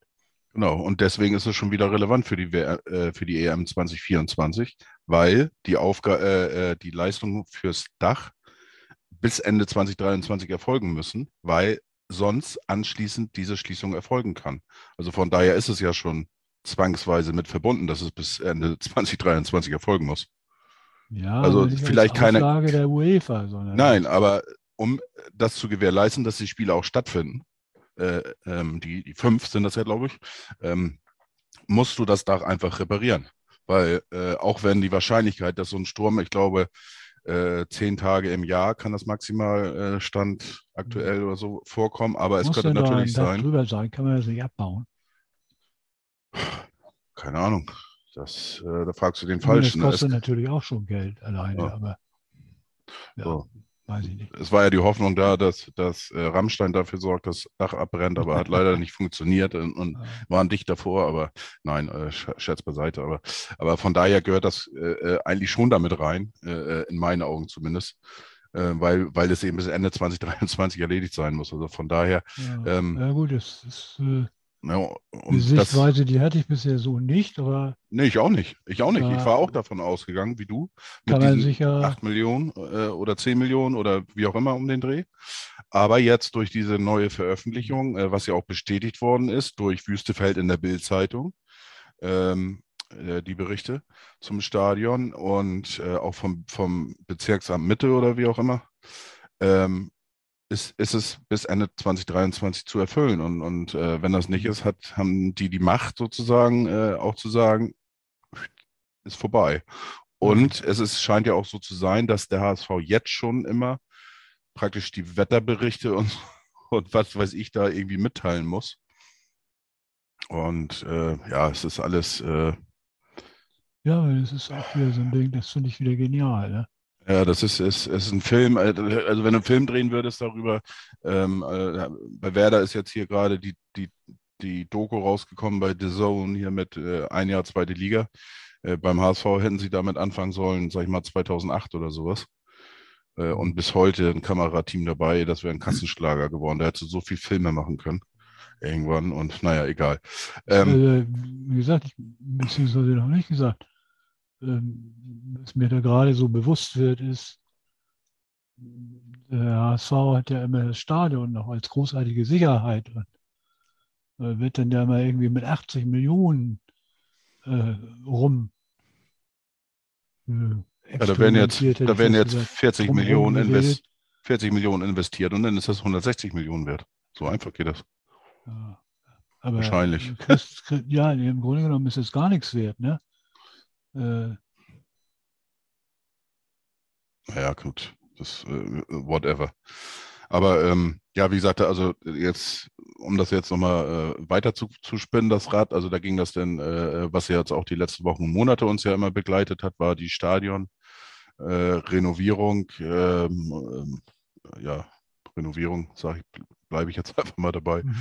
Genau. Und deswegen ist es schon wieder relevant für die, WR äh, für die EM 2024, weil die, Aufga äh, äh, die Leistungen fürs Dach bis Ende 2023 erfolgen müssen, weil sonst anschließend diese Schließung erfolgen kann. Also von daher ist es ja schon zwangsweise mit verbunden, dass es bis Ende 2023 erfolgen muss. Ja, Also vielleicht keine- Auflage der UEFA, sondern Nein, aber um das zu gewährleisten, dass die Spiele auch stattfinden, äh, ähm, die, die fünf sind das ja, glaube ich, ähm, musst du das Dach einfach reparieren. Weil äh, auch wenn die Wahrscheinlichkeit, dass so ein Sturm, ich glaube, äh, zehn Tage im Jahr kann das maximal äh, Stand aktuell oder so vorkommen, aber es muss könnte da natürlich Dach sein, drüber sein, kann man das nicht abbauen. keine Ahnung, das, äh, da fragst du den das Falschen. Es, kostet natürlich auch schon Geld alleine, Ja. aber ja, So. Weiß ich nicht. es war ja die Hoffnung da, dass, dass äh, Rammstein dafür sorgt, dass das Dach abbrennt, aber hat leider nicht funktioniert und, und Ja. waren dicht davor, aber nein, äh, Sch- Scherz beiseite. Aber, aber von daher gehört das äh, äh, eigentlich schon damit rein, äh, äh, in meinen Augen zumindest, äh, weil, weil es eben bis Ende 2023 erledigt sein muss. Also von daher, Ja, Ähm, ja gut, das ist, äh, Ja, Die und das, Sichtweise, die hatte ich bisher so nicht, aber nee, ich auch nicht. Ich auch nicht. Ich war auch davon ausgegangen, wie du, mit kann man diesen sich ja, 8 Millionen äh, oder 10 Millionen oder wie auch immer um den Dreh. Aber jetzt durch diese neue Veröffentlichung, äh, was ja auch bestätigt worden ist, durch Wüstefeld in der Bild-Zeitung, ähm, äh, die Berichte zum Stadion und äh, auch vom, vom Bezirksamt Mitte oder wie auch immer, ähm, ist, ist es bis Ende 2023 zu erfüllen. Und, und äh, wenn das nicht ist, hat, haben die die Macht sozusagen äh, auch zu sagen, ist vorbei. Und es ist, scheint ja auch so zu sein, dass der HSV jetzt schon immer praktisch die Wetterberichte und, und was weiß ich da irgendwie mitteilen muss. Und äh, ja, es ist alles, äh, ja, das ist auch wieder so ein Ding, das finde ich wieder genial. Ne? Ja, das ist, ist, ist ein Film, äh, also wenn du einen Film drehen würdest darüber, ähm, äh, bei Werder ist jetzt hier gerade die, die, die Doku rausgekommen bei The Zone hier mit äh, ein Jahr zweite Liga. Äh, beim HSV hätten sie damit anfangen sollen, sag ich mal 2008 oder sowas. Äh, und bis heute ein Kamerateam dabei, das wäre ein Kassenschlager geworden. Da hättest du so viel Filme machen können. Irgendwann und naja, egal. Ähm, äh, wie gesagt, ich, beziehungsweise noch nicht gesagt, was mir da gerade so bewusst wird, ist, der HSV hat ja immer das Stadion noch als großartige Sicherheit und äh, wird dann ja mal irgendwie mit 80 Millionen äh, rum. Äh, ja, da werden jetzt, da werden jetzt gesagt. 40 Drumherum Millionen, invest, 40 Millionen investiert und dann ist das 160 Millionen wert. So einfach geht das. Ja. Wahrscheinlich. krieg- ja, im Grunde genommen ist es gar nichts wert, ne? Äh, Naja, gut, das äh, whatever. Aber ähm, ja, wie gesagt, also jetzt, um das jetzt nochmal äh, weiter zu, zu spinnen, das Rad, also da ging das denn, äh, was ja jetzt auch die letzten Wochen und Monate uns ja immer begleitet hat, war die Stadion, äh, ähm, ähm, ja, Renovierung, sage ich, bleibe ich jetzt einfach mal dabei. Mhm.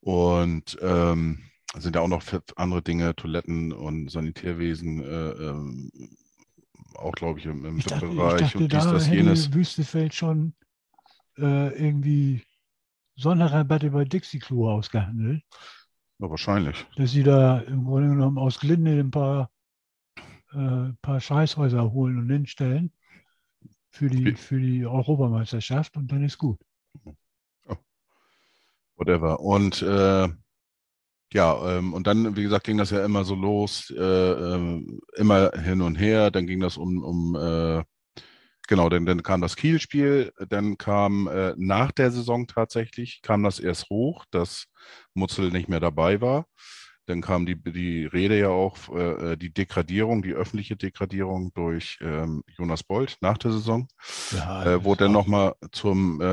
Und ähm, sind ja auch noch andere Dinge, Toiletten und Sanitärwesen, äh, ähm, auch glaube ich im, im ich dachte, ich Bereich dachte und dies, da das, jenes. hätte Wüstefeld schon äh, irgendwie Sonderrabatte bei Dixie Klo ausgehandelt, Ja, wahrscheinlich. dass sie da im Grunde genommen aus Glinde ein paar, äh, paar Scheißhäuser holen und hinstellen für die, für die Europameisterschaft und dann ist gut. Whatever. Und äh, ja, ähm, und dann, wie gesagt, ging das ja immer so los, äh, ähm, immer hin und her. Dann ging das um, um äh, genau, dann, dann kam das Kiel-Spiel, dann kam äh, nach der Saison tatsächlich, kam das erst hoch, dass Mutzel nicht mehr dabei war. Dann kam die, die Rede ja auch, äh, die Degradierung, die öffentliche Degradierung durch ähm, Jonas Bold nach der Saison Ja, äh, wo dann nochmal zum, äh,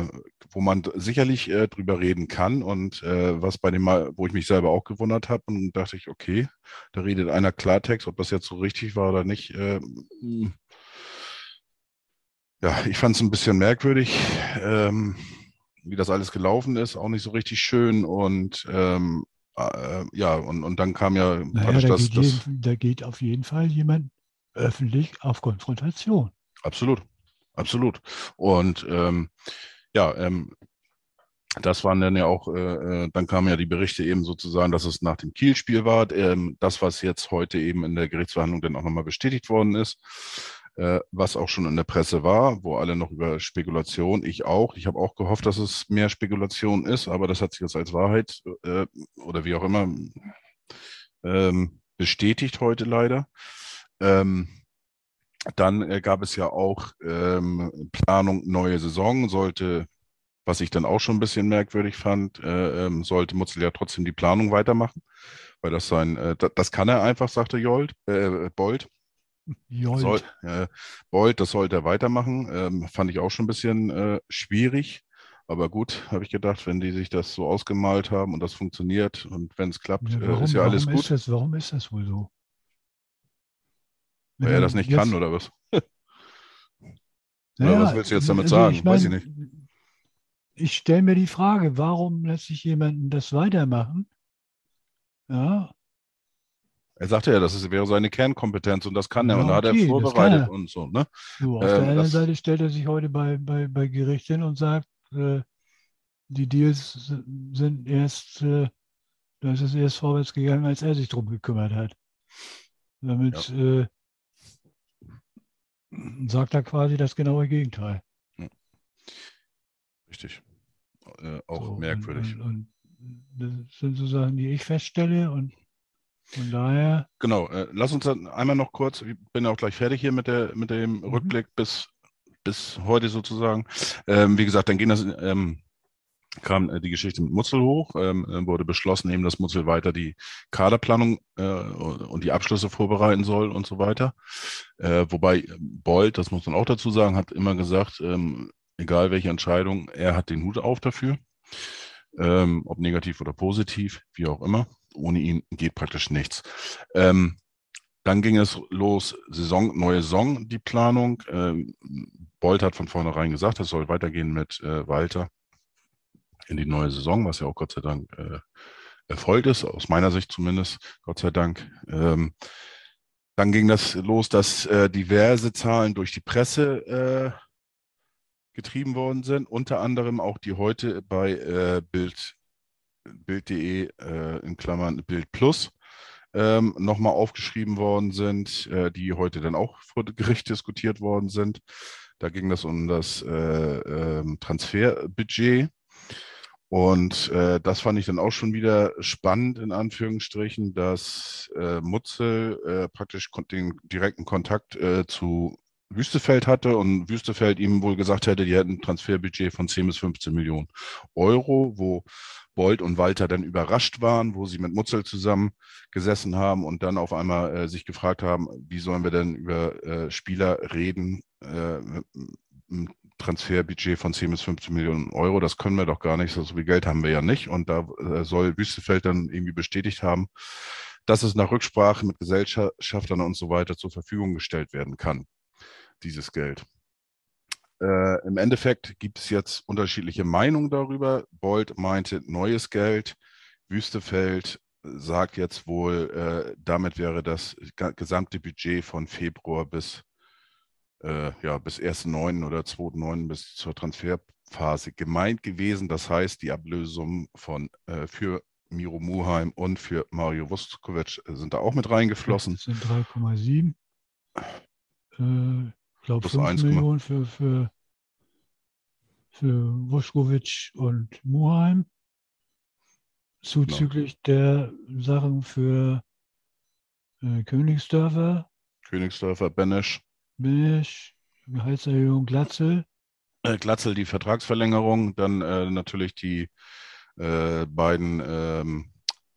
äh, wo man sicherlich äh, drüber reden kann und äh, was bei dem Mal, wo ich mich selber auch gewundert habe und dachte ich, okay, da redet einer Klartext, ob das jetzt so richtig war oder nicht. Äh, mh. ja, ich fand es ein bisschen merkwürdig, ähm, wie das alles gelaufen ist, auch nicht so richtig schön und ähm, äh, ja, und, und dann kam ja Naja, praktisch da, das, geht das jeden, da geht auf jeden Fall jemand öffentlich auf Konfrontation. Absolut, absolut. Und ähm, ja, ähm, das waren dann ja auch, äh, äh, dann kamen ja die Berichte eben sozusagen, dass es nach dem Kiel-Spiel war. Ähm, das, was jetzt heute eben in der Gerichtsverhandlung dann auch nochmal bestätigt worden ist, äh, was auch schon in der Presse war, wo alle noch über Spekulation, ich auch. Ich habe auch gehofft, dass es mehr Spekulation ist, aber das hat sich jetzt als Wahrheit äh, oder wie auch immer ähm, bestätigt heute leider. Ähm, dann äh, gab es ja auch ähm, Planung neue Saison, sollte, was ich dann auch schon ein bisschen merkwürdig fand, äh, ähm, sollte Mutzel ja trotzdem die Planung weitermachen, weil das sein, äh, da, das kann er einfach, sagte Jolt, äh, Bold. Jolt. Soll, äh, Bold, das sollte er weitermachen. Ähm, fand ich auch schon ein bisschen äh, schwierig. Aber gut, habe ich gedacht, wenn die sich das so ausgemalt haben und das funktioniert und wenn es klappt, Ja, äh, warum, ist ja alles gut. Ist das, warum ist das wohl so? Wenn Weil er das nicht jetzt- kann oder was? Naja, was willst du jetzt damit also sagen? Ich Weiß ich mein, Ich stelle mir die Frage, warum lässt sich jemanden das weitermachen? Ja, Er sagte ja, das wäre seine Kernkompetenz und das kann er Ja, und da hat okay, er das vorbereitet er. und so. Ne? so, auf Ähm, der anderen Seite stellt er sich heute bei, bei, bei Gericht hin und sagt, äh, die Deals sind erst äh, da ist es erst vorwärts gegangen, als er sich drum gekümmert hat. Damit äh, sagt er quasi das genaue Gegenteil. Richtig. Äh, auch So, merkwürdig. Und, und das sind so Sachen, die ich feststelle und von daher, Genau, äh, lass uns dann einmal noch kurz, ich bin auch gleich fertig hier mit, der, mit dem Mhm. Rückblick bis, bis heute sozusagen. Ähm, wie gesagt, dann ging das, ähm, kam äh, die Geschichte mit Mutzel hoch, ähm, äh, wurde beschlossen, eben, dass Mutzel weiter die Kaderplanung äh, und die Abschlüsse vorbereiten soll und so weiter. Äh, wobei äh, Bold, das muss man auch dazu sagen, hat immer gesagt, ähm, egal welche Entscheidung, er hat den Hut auf dafür. Ähm, ob negativ oder positiv, wie auch immer. Ohne ihn geht praktisch nichts. Ähm, dann ging es los, Saison, neue Saison, die Planung. Ähm, Bolt hat von vornherein gesagt, es soll weitergehen mit äh, Walter in die neue Saison, was ja auch Gott sei Dank äh, erfolgt ist, aus meiner Sicht zumindest, Gott sei Dank. Ähm, dann ging das los, dass äh, diverse Zahlen durch die Presse äh, getrieben worden sind, unter anderem auch die heute bei äh, Bild, Bild.de äh, in Klammern Bild Plus ähm, nochmal aufgeschrieben worden sind, äh, die heute dann auch vor Gericht diskutiert worden sind. Da ging das um das äh, ähm, Transferbudget. Und äh, das fand ich dann auch schon wieder spannend, in Anführungsstrichen, dass äh, Mutzel äh, praktisch den direkten Kontakt äh, zu Wüstefeld hatte und Wüstefeld ihm wohl gesagt hätte, die hätten ein Transferbudget von 10 bis 15 Millionen Euro, wo Bold und Walter dann überrascht waren, wo sie mit Mutzel zusammen gesessen haben und dann auf einmal äh, sich gefragt haben, wie sollen wir denn über äh, Spieler reden, äh, mit Transferbudget von 10 bis 15 Millionen Euro, das können wir doch gar nicht, so viel Geld haben wir ja nicht. Und da äh, soll Wüstefeld dann irgendwie bestätigt haben, dass es nach Rücksprache mit Gesellschaftern und so weiter zur Verfügung gestellt werden kann, dieses Geld. Äh, Im Endeffekt gibt es jetzt unterschiedliche Meinungen darüber. Bold meinte neues Geld. Wüstefeld sagt jetzt wohl, äh, damit wäre das gesamte Budget von Februar bis, äh, ja, bis 1.9. oder 2.9. bis zur Transferphase gemeint gewesen. Das heißt, die Ablösung von, äh, für Miro Muheim und für Mario Vuskovic sind da auch mit reingeflossen. das sind 3,7. Ich glaube Plus 5 1,- Millionen für, für, für Vuskovic und Muheim. Zuzüglich der Sachen für äh, Königsdörfer, Königsdörfer, Benesch, Milch, Gehaltserhöhung Glatzel. äh, Glatzel die Vertragsverlängerung, dann äh, natürlich die äh, beiden ähm,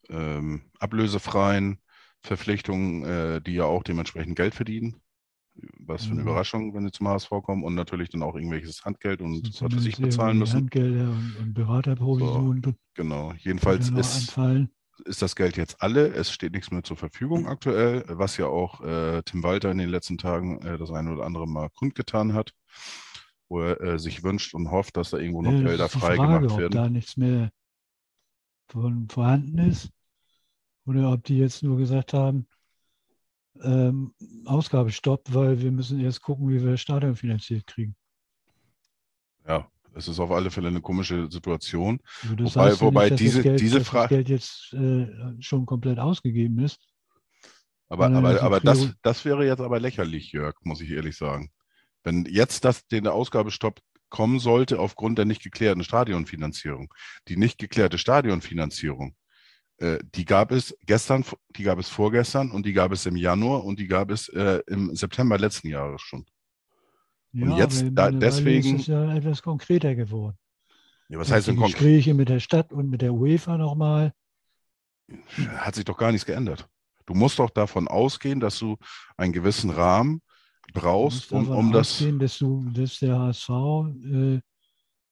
ähm, ablösefreien Verpflichtungen, äh, die ja auch dementsprechend Geld verdienen. Was für eine Mhm. Überraschung, wenn sie zum HSV kommen und natürlich dann auch irgendwelches Handgeld und was weiß ich bezahlen müssen. Handgelder und, und Beraterprovisionen, die Genau. Jedenfalls ist, anfallen. ist das Geld jetzt alle. Es steht nichts mehr zur Verfügung aktuell, was ja auch äh, Tim Walter in den letzten Tagen äh, das eine oder andere Mal kundgetan hat, wo er äh, sich wünscht und hofft, dass da irgendwo noch Ja, Gelder freigemacht Frage, ob werden. da nichts mehr von, vorhanden ist oder ob die jetzt nur gesagt haben, ähm, Ausgabestopp, weil wir müssen erst gucken, wie wir das Stadion finanziert kriegen. Ja, es ist auf alle Fälle eine komische Situation. Also das Wobei- heißt ja wobei nicht, diese- das Geld, diese dass Fra- das Geld jetzt äh, schon komplett ausgegeben ist. Aber, aber, die aber das, das wäre jetzt aber lächerlich, Jörg, muss ich ehrlich sagen. Wenn jetzt das, den Ausgabestopp kommen sollte aufgrund der nicht geklärten Stadionfinanzierung. Die nicht geklärte Stadionfinanzierung, äh, die gab es gestern, die gab es vorgestern und die gab es im Januar und die gab es äh, im September letzten Jahres schon. Ja, jetzt da- deswegen- ist es ja etwas konkreter geworden. Ja, was Und heißt denn konkret? Gespräche mit der Stadt und mit der UEFA nochmal. Hat sich doch gar nichts geändert. Du musst doch davon ausgehen, dass du einen gewissen Rahmen Du brauchst, musst um, davon um das. ausgehen, dass, du, dass der HSV äh,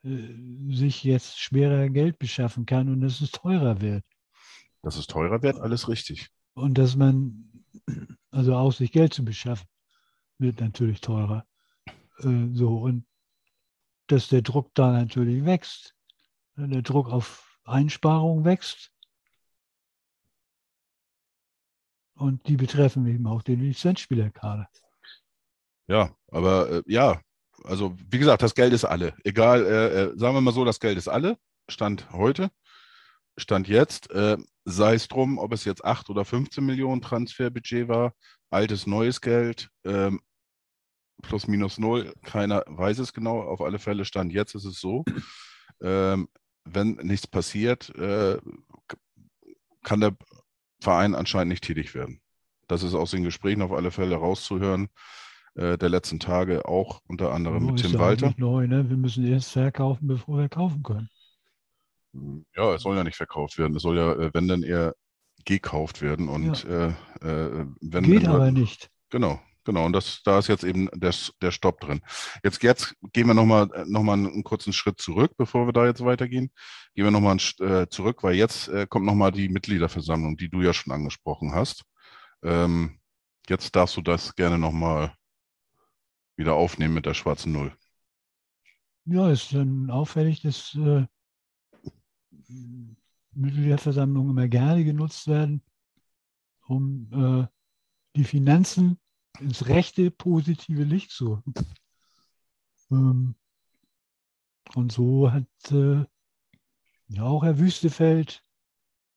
äh, sich jetzt schwerer Geld beschaffen kann und dass es teurer wird. Dass es teurer wird, alles richtig. Und dass man, also auch sich Geld zu beschaffen, wird natürlich teurer. Äh, so, und dass der Druck da natürlich wächst. Der Druck auf Einsparungen wächst. Und die betreffen eben auch den Lizenzspielerkader. Ja, aber äh, ja, also wie gesagt, das Geld ist alle. Egal, äh, äh, sagen wir mal so, das Geld ist alle. Stand heute, Stand jetzt. Äh, sei es drum, ob es jetzt 8 oder 15 Millionen Transferbudget war, altes, neues Geld, ähm, plus minus null, keiner weiß es genau. Auf alle Fälle stand jetzt ist es so, ähm, wenn nichts passiert, äh, kann der Verein anscheinend nicht tätig werden. Das ist aus den Gesprächen auf alle Fälle rauszuhören äh, der letzten Tage, auch unter anderem Oh, mit Tim ja Walter. Neu, ne? Wir müssen erst verkaufen, bevor wir kaufen können. Ja, es soll ja nicht verkauft werden. Es soll ja, äh, wenn dann eher gekauft werden und äh, äh, wenn Geht wenn- aber nicht. Genau, genau. Und das, da ist jetzt eben der, der Stopp drin. Jetzt, jetzt gehen wir nochmal noch mal einen, kurzen Schritt zurück, bevor wir da jetzt weitergehen. Gehen wir nochmal äh, zurück, weil jetzt äh, kommt nochmal die Mitgliederversammlung, die du ja schon angesprochen hast. Ähm, jetzt darfst du das gerne nochmal wieder aufnehmen mit der schwarzen Null. Ja, ist dann auffällig, dass äh, Mitgliederversammlungen immer gerne genutzt werden, um äh, die Finanzen ins rechte, positive Licht zu rücken. Ähm, und so hat äh, ja auch Herr Wüstefeld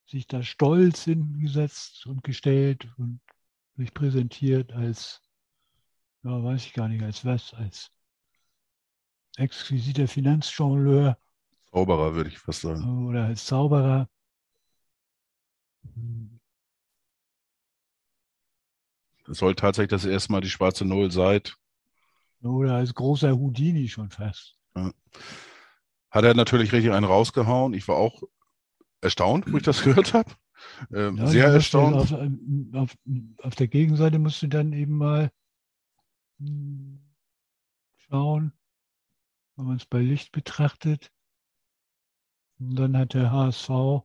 sich da stolz hingesetzt und gestellt und sich präsentiert als, ja, weiß ich gar nicht, als was, als exquisiter Finanzjongleur Zauberer, würde ich fast sagen. oder als Zauberer. Es soll tatsächlich das erste Mal die schwarze Null seit Oder als großer Houdini schon fast. Hat er natürlich richtig einen rausgehauen. Ich war auch erstaunt, wo ich das gehört habe. Ähm, Ja, sehr erstaunt. Auf, ähm, auf, auf der Gegenseite musst du dann eben mal hm, schauen, wenn man es bei Licht betrachtet. Und dann hat der HSV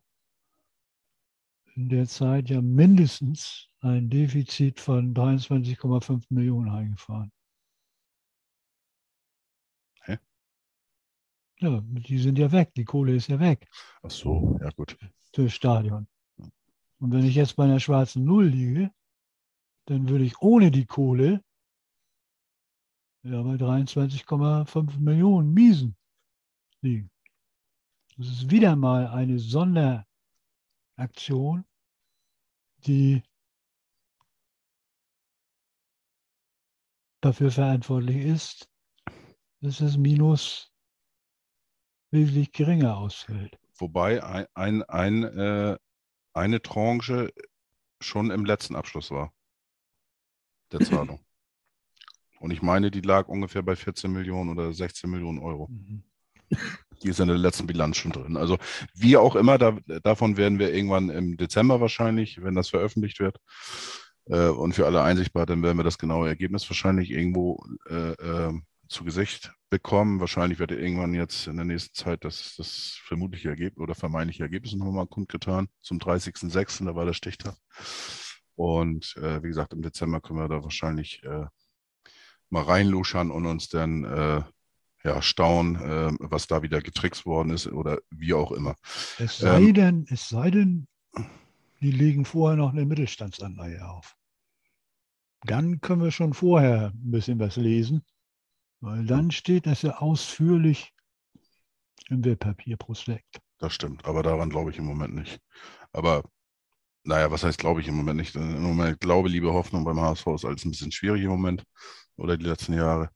in der Zeit ja mindestens ein Defizit von 23,5 Millionen eingefahren. Hä? Ja, die sind ja weg, die Kohle ist ja weg. Ach so, ja gut. fürs Stadion. Und wenn ich jetzt bei einer schwarzen Null liege, dann würde ich ohne die Kohle ja bei 23,5 Millionen Miesen liegen. Das ist wieder mal eine Sonderaktion, die dafür verantwortlich ist, dass das Minus wesentlich geringer ausfällt. Wobei ein, ein, ein, äh, eine Tranche schon im letzten Abschluss war. Der Zahlung. Und ich meine, die lag ungefähr bei 14 Millionen oder 16 Millionen Euro. Mhm. Die ist in der letzten Bilanz schon drin. Also wie auch immer, da, davon werden wir irgendwann im Dezember wahrscheinlich, wenn das veröffentlicht wird äh, und für alle einsichtbar, dann werden wir das genaue Ergebnis wahrscheinlich irgendwo äh, äh, zu Gesicht bekommen. Wahrscheinlich wird irgendwann jetzt in der nächsten Zeit das, das vermutliche Ergebnis oder vermeintliche Ergebnis nochmal kundgetan. Zum 30.06., da war der Stichtag. Und äh, wie gesagt, im Dezember können wir da wahrscheinlich äh, mal reinluschern und uns dann äh, ja, staunen, äh, was da wieder getrickst worden ist oder wie auch immer. Es sei Ähm, denn, es sei denn, die legen vorher noch eine Mittelstandsanleihe auf. Dann können wir schon vorher ein bisschen was lesen, weil dann steht das ja ausführlich im Wertpapierprospekt. Das stimmt, aber daran glaube ich im Moment nicht. Aber naja, was heißt glaube ich im Moment nicht? Im Moment glaube, liebe Hoffnung beim HSV ist alles ein bisschen schwierig im Moment oder die letzten Jahre.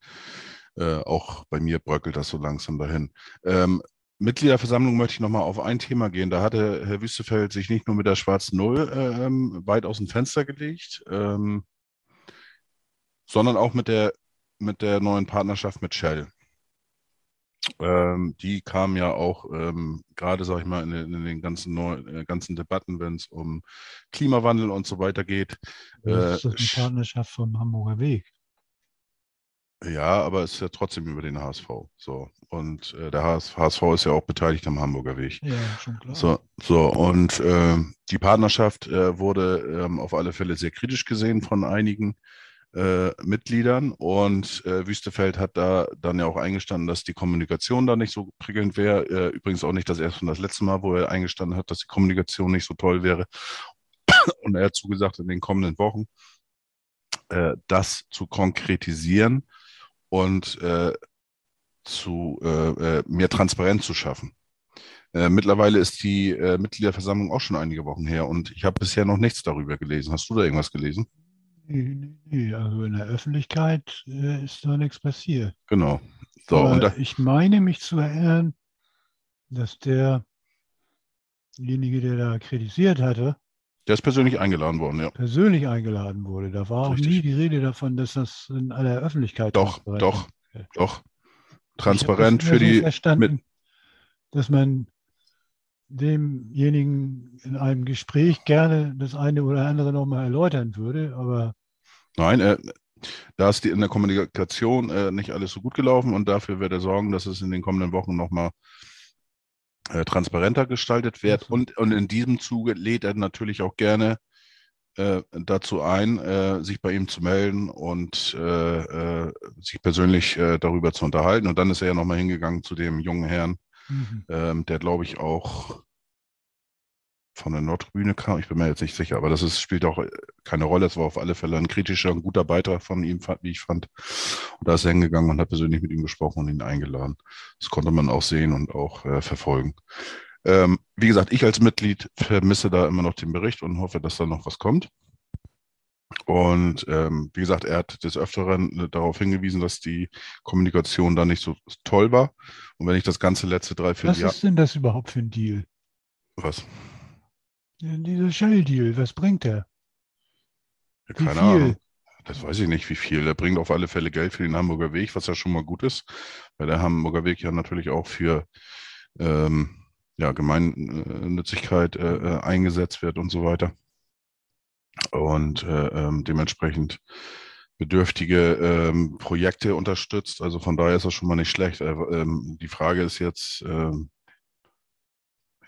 Äh, auch bei mir bröckelt das so langsam dahin. Ähm, Mitgliederversammlung möchte ich nochmal auf ein Thema gehen. Da hatte Herr Wüstefeld sich nicht nur mit der schwarzen Null äh, ähm, weit aus dem Fenster gelegt, ähm, sondern auch mit der, mit der neuen Partnerschaft mit Shell. Ähm, die kam ja auch ähm, gerade, sag ich mal, in, den- in den ganzen, neu, äh, ganzen Debatten, wenn es um Klimawandel und so weiter geht. Das ist Äh, doch eine Partnerschaft vom Hamburger Weg. Ja, aber es ist ja trotzdem über den HSV. So. Und äh, der HS, HSV ist ja auch beteiligt am Hamburger Weg. Ja, schon klar. So, so und ähm, die Partnerschaft äh, wurde ähm, auf alle Fälle sehr kritisch gesehen von einigen äh, Mitgliedern und äh, Wüstefeld hat da dann ja auch eingestanden, dass die Kommunikation da nicht so prickelnd wäre. Äh, übrigens auch nicht das erste und das letzte Mal, wo er eingestanden hat, dass die Kommunikation nicht so toll wäre. Und er hat zugesagt, in den kommenden Wochen äh, das zu konkretisieren und äh, zu äh, äh, mehr Transparenz zu schaffen. Äh, mittlerweile ist die äh, Mitgliederversammlung auch schon einige Wochen her und ich habe bisher noch nichts darüber gelesen. Hast du da irgendwas gelesen? Nee, nee, nee, also in der Öffentlichkeit äh, ist da nichts passiert. Genau. So, da, ich meine mich zu erinnern, dass derjenige, der da kritisiert hatte, der ist persönlich eingeladen worden, ja. persönlich eingeladen wurde. Da war auch Richtig. nie die Rede davon, dass das in aller Öffentlichkeit Doch, doch, ist. doch. Transparent für die. verstanden, dass man demjenigen in einem Gespräch gerne das eine oder andere nochmal erläutern würde, aber Nein, äh, da ist die in der Kommunikation äh, nicht alles so gut gelaufen und dafür wird er sorgen, dass es in den kommenden Wochen nochmal äh, transparenter gestaltet wird. So. Und, und in diesem Zuge lädt er natürlich auch gerne äh, dazu ein, äh, sich bei ihm zu melden und äh, äh, sich persönlich äh, darüber zu unterhalten. Und dann ist er ja nochmal hingegangen zu dem jungen Herrn, mhm. ähm, der glaube ich auch von der Nordtribüne kam. Ich bin mir jetzt nicht sicher, aber das ist, spielt auch äh, keine Rolle. Es war auf alle Fälle ein kritischer, ein guter Beitrag von ihm, wie ich fand. Und da ist er hingegangen und hat persönlich mit ihm gesprochen und ihn eingeladen. Das konnte man auch sehen und auch äh, verfolgen. Ähm, wie gesagt, ich als Mitglied vermisse da immer noch den Bericht und hoffe, dass da noch was kommt. Und ähm, wie gesagt, er hat des Öfteren äh, darauf hingewiesen, dass die Kommunikation da nicht so toll war. Und wenn ich das ganze letzte Was Dreivierteljahr. ist denn das überhaupt für ein Deal? Was? Dieser Shell-Deal, was bringt der? Ja, Wie keine viel? Ahnung. Das weiß ich nicht, wie viel. Er bringt auf alle Fälle Geld für den Hamburger Weg, was ja schon mal gut ist, weil der Hamburger Weg ja natürlich auch für ähm, ja, Gemeinnützigkeit äh, äh, eingesetzt wird und so weiter. Und äh, ähm, dementsprechend bedürftige ähm, Projekte unterstützt. Also von daher ist das schon mal nicht schlecht. Äh, ähm, die Frage ist jetzt, ähm,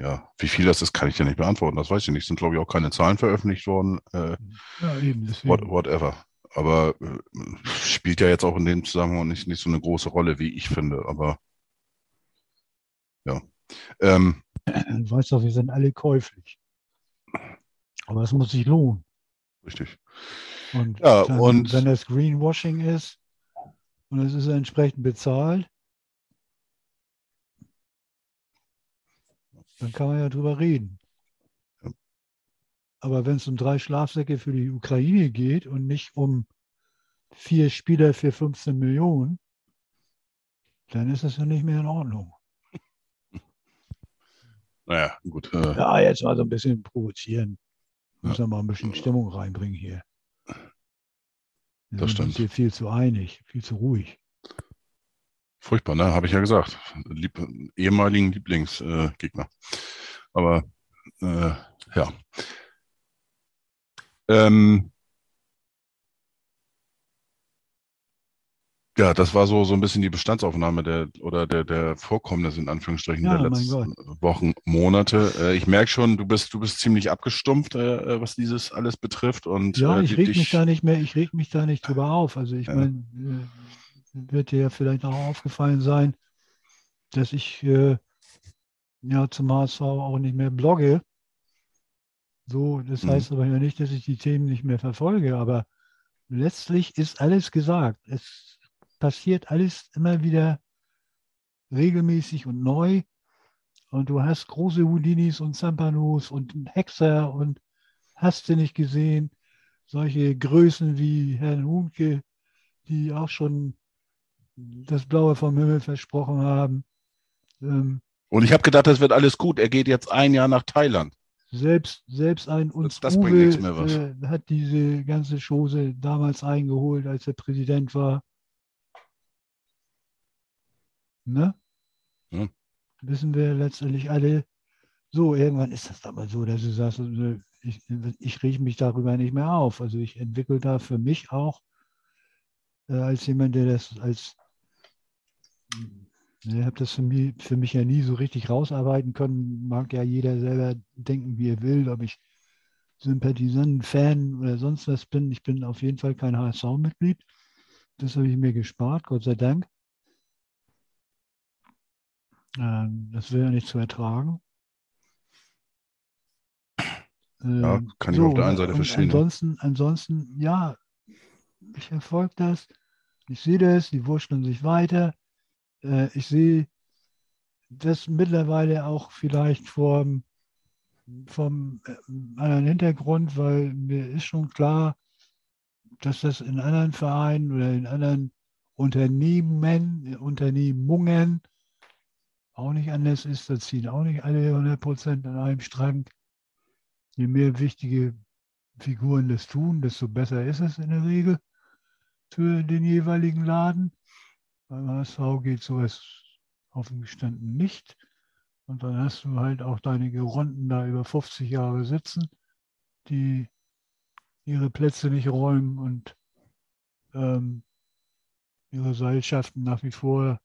ja, wie viel das ist, kann ich dir nicht beantworten. Das weiß ich nicht. Es sind, glaube ich, auch keine Zahlen veröffentlicht worden. Äh, Ja, eben, deswegen. what, whatever. Aber äh, spielt ja jetzt auch in dem Zusammenhang nicht, nicht so eine große Rolle, wie ich finde. Aber ja. Ähm, Du weißt doch, wir sind alle käuflich. Aber es muss sich lohnen. richtig. Und, Ja, dann, und- wenn das Greenwashing ist und es ist entsprechend bezahlt, dann kann man ja drüber reden. Ja. Aber wenn es um drei Schlafsäcke für die Ukraine geht und nicht um vier Spieler für 15 Millionen, dann ist das ja nicht mehr in Ordnung. Naja, gut. Äh, Ja, jetzt mal so ein bisschen provozieren. Muss Ja. mal ein bisschen Stimmung reinbringen hier. Wir Das stimmt. hier viel zu einig, viel zu ruhig. Furchtbar, ne? Habe ich ja gesagt. Lieb, ehemaligen Lieblingsgegner. Gegner. Aber äh, ja. Ähm, ja, das war so, so ein bisschen die Bestandsaufnahme der oder der, der Vorkommnisse in Anführungsstrichen Ja, der letzten Wochen, Monate. Äh, ich merke schon, du bist, du bist ziemlich abgestumpft, äh, äh, was dieses alles betrifft. Und Ja, äh, ich reg mich dich- da nicht mehr, ich reg mich da nicht drüber auf. Also ich meine, äh, wird dir ja vielleicht auch aufgefallen sein, dass ich äh, ja zum HSV auch nicht mehr blogge. So, das Mhm. heißt aber ja nicht, dass ich die Themen nicht mehr verfolge, aber letztlich ist alles gesagt. Es passiert alles immer wieder regelmäßig und neu. Und du hast große Houdinis und Zampanos und Hexer und hast du nicht gesehen, solche Größen wie Herrn Hunke, die auch schon das Blaue vom Himmel versprochen haben. Ähm, Und ich habe gedacht, das wird alles gut. Er geht jetzt ein Jahr nach Thailand. selbst, selbst ein uns das bringt Uwe, nichts mehr was. äh, hat diese ganze Chose damals eingeholt, als er Präsident war. Ne? Ja. Wissen wir letztendlich alle. So, irgendwann ist das aber so, dass du sagst, äh, ich, ich reg mich darüber nicht mehr auf. Also ich entwickle da für mich auch äh, als jemand, der das als ich habe das für mich, für mich ja nie so richtig rausarbeiten können. Mag ja jeder selber denken, wie er will, ob ich Sympathisant, Fan oder sonst was bin. Ich bin auf jeden Fall kein HSV-Mitglied. Das habe ich mir gespart, Gott sei Dank. Ähm, das wäre ja nicht zu ertragen. Ja, Ähm, kann ich auf der einen Seite verstehen, ja. Ansonsten, ansonsten, ja, ich verfolge das. Ich sehe das, die wurschteln sich weiter. Äh, ich sehe das mittlerweile auch vielleicht vom, vom äh, anderen Hintergrund, weil mir ist schon klar, dass das in anderen Vereinen oder in anderen Unternehmen, Unternehmungen auch nicht anders ist. Da ziehen auch nicht alle 100 Prozent an einem Strang. Je mehr wichtige Figuren das tun, desto besser ist es in der Regel für den jeweiligen Laden. Beim HSV geht sowas offen gestanden nicht. Und dann hast du halt auch deine Gerunden da über 50 Jahre sitzen, die ihre Plätze nicht räumen und ähm, ihre Seilschaften nach wie vor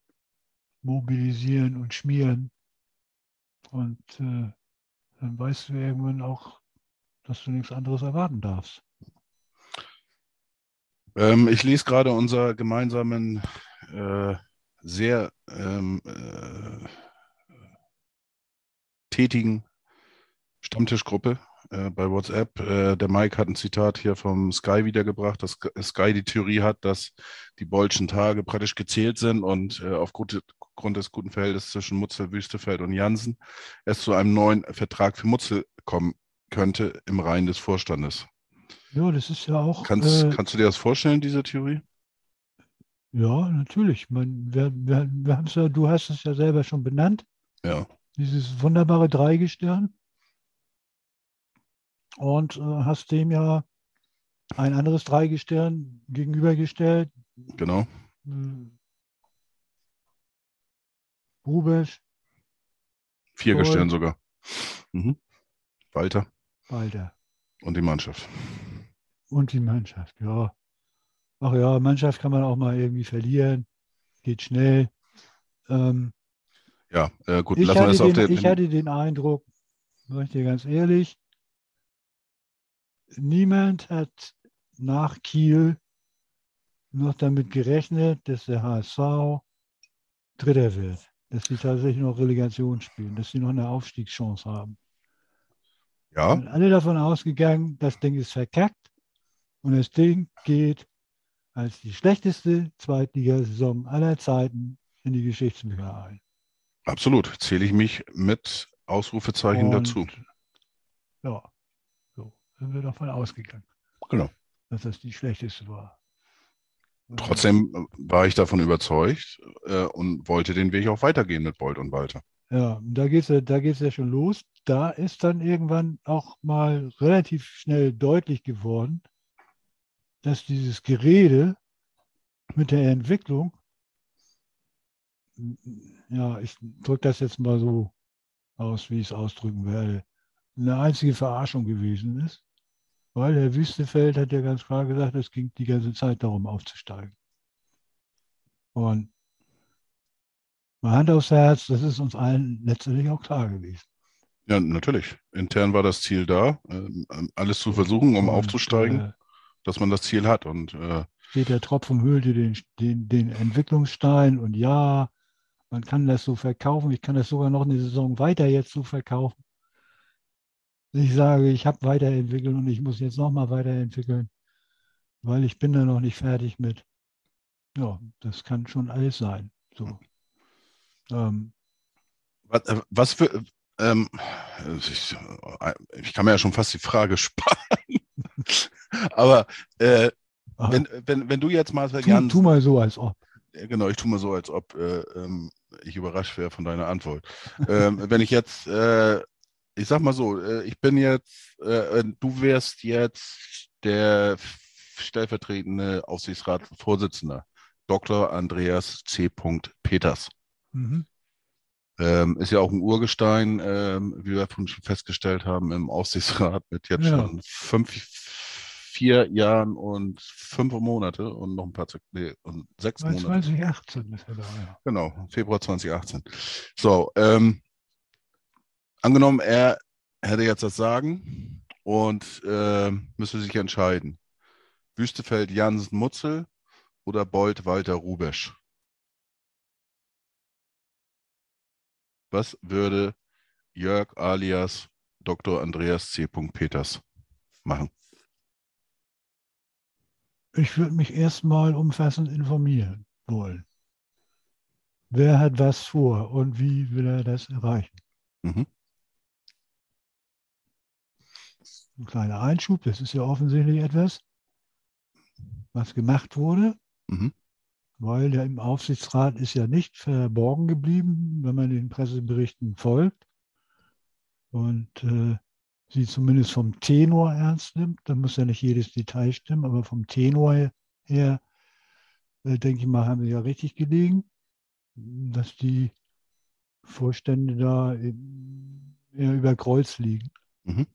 mobilisieren und schmieren. Und äh, dann weißt du irgendwann auch, dass du nichts anderes erwarten darfst. Ähm, ich lese gerade unser gemeinsamen, äh, sehr ähm, äh, tätigen Stammtischgruppe äh, bei WhatsApp. Äh, der Mike hat ein Zitat hier vom Sky wiedergebracht, dass Sky die Theorie hat, dass die Bolschen Tage praktisch gezählt sind und äh, aufgrund des guten Verhältnisses zwischen Mutzel, Wüstefeld und Jansen es zu einem neuen Vertrag für Mutzel kommen könnte im Reihen des Vorstandes. Ja, das ist ja auch. Kannst, äh, kannst du dir das vorstellen, diese Theorie? Ja, natürlich. Man, wir, wir, wir ja, du hast es ja selber schon benannt. Ja. Dieses wunderbare Dreigestirn und äh, hast dem ja ein anderes Dreigestirn gegenübergestellt. Genau. Äh, Rubesch. Vier Gestirn sogar. Mhm. Walter. Walter. Und die Mannschaft. Und die Mannschaft, ja. Ach ja, Mannschaft kann man auch mal irgendwie verlieren. Geht schnell. Ähm, ja, äh, gut, lassen wir das auf den. Ich hatte den Eindruck, sag ich dir ganz ehrlich, niemand hat nach Kiel noch damit gerechnet, dass der HSV Dritter wird, dass sie tatsächlich noch Relegation spielen, dass sie noch eine Aufstiegschance haben. Ja. Alle davon ausgegangen, das Ding ist verkackt und das Ding geht als die schlechteste Zweitligasaison aller Zeiten in die Geschichtsbücher ein. Absolut, zähle ich mich mit Ausrufezeichen und, dazu. Ja sind wir davon ausgegangen. Genau. Dass das die schlechteste war. Trotzdem äh, war ich davon überzeugt äh, und wollte den Weg auch weitergehen mit Bolt und Walter. Ja, da geht es da ja schon los. Da ist dann irgendwann auch mal relativ schnell deutlich geworden, dass dieses Gerede mit der Entwicklung, ja, ich drücke das jetzt mal so aus, wie ich es ausdrücken werde, eine einzige Verarschung gewesen ist. Weil Herr Wüstefeld hat ja ganz klar gesagt, es ging die ganze Zeit darum, aufzusteigen. Und meine Hand aufs Herz, das ist uns allen letztendlich auch klar gewesen. Ja, natürlich. Intern war das Ziel da, ähm, alles zu versuchen, um und, aufzusteigen, äh, dass man das Ziel hat. Und äh, steht der Tropfen hüllte den, den, den Entwicklungsstein und ja, man kann das so verkaufen. Ich kann das sogar noch eine Saison weiter jetzt so verkaufen ich sage, ich habe weiterentwickelt und ich muss jetzt nochmal weiterentwickeln, weil ich bin da noch nicht fertig mit. Ja, das kann schon alles sein. So. Ähm, was, äh, was, für, ähm, ich, ich, kann mir ja schon fast die Frage sparen. Aber äh, wenn, wenn, wenn du jetzt mal tu, ganz, tu mal so, als ob. Genau, ich tue mal so, als ob äh, ähm, ich überrascht wäre von deiner Antwort. ähm, wenn ich jetzt äh, ich sag mal so, äh, ich bin jetzt, äh, äh, du wärst jetzt der stellvertretende Aufsichtsratsvorsitzende, Dr. Andreas C. Peters. Mhm. Ähm, ist ja auch ein Urgestein, ähm, wie wir schon festgestellt haben, im Aufsichtsrat mit jetzt ja. schon fünf, vier Jahren und fünf Monate und noch ein paar nee, und sechs 2018 Monate. 2018 ist er da, ja. Genau, Februar 2018. So, ähm, Angenommen, er hätte jetzt das Sagen und äh, müsste sich entscheiden. Wüstefeld, Jansen, Mutzel oder Bolt, Walter, Rubesch? Was würde Jörg alias Dr. Andreas C. Peters machen? Ich würde mich erstmal umfassend informieren wollen. wer hat was vor und wie will er das erreichen. Mhm. Ein kleiner Einschub, das ist ja offensichtlich etwas, was gemacht wurde, Mhm. weil der im Aufsichtsrat ist ja nicht verborgen geblieben, wenn man den Presseberichten folgt und äh, sie zumindest vom Tenor ernst nimmt. Da muss ja nicht jedes Detail stimmen, aber vom Tenor her, äh, denke ich mal, haben sie ja richtig gelegen, dass die Vorstände da eher über Kreuz liegen. Mhm.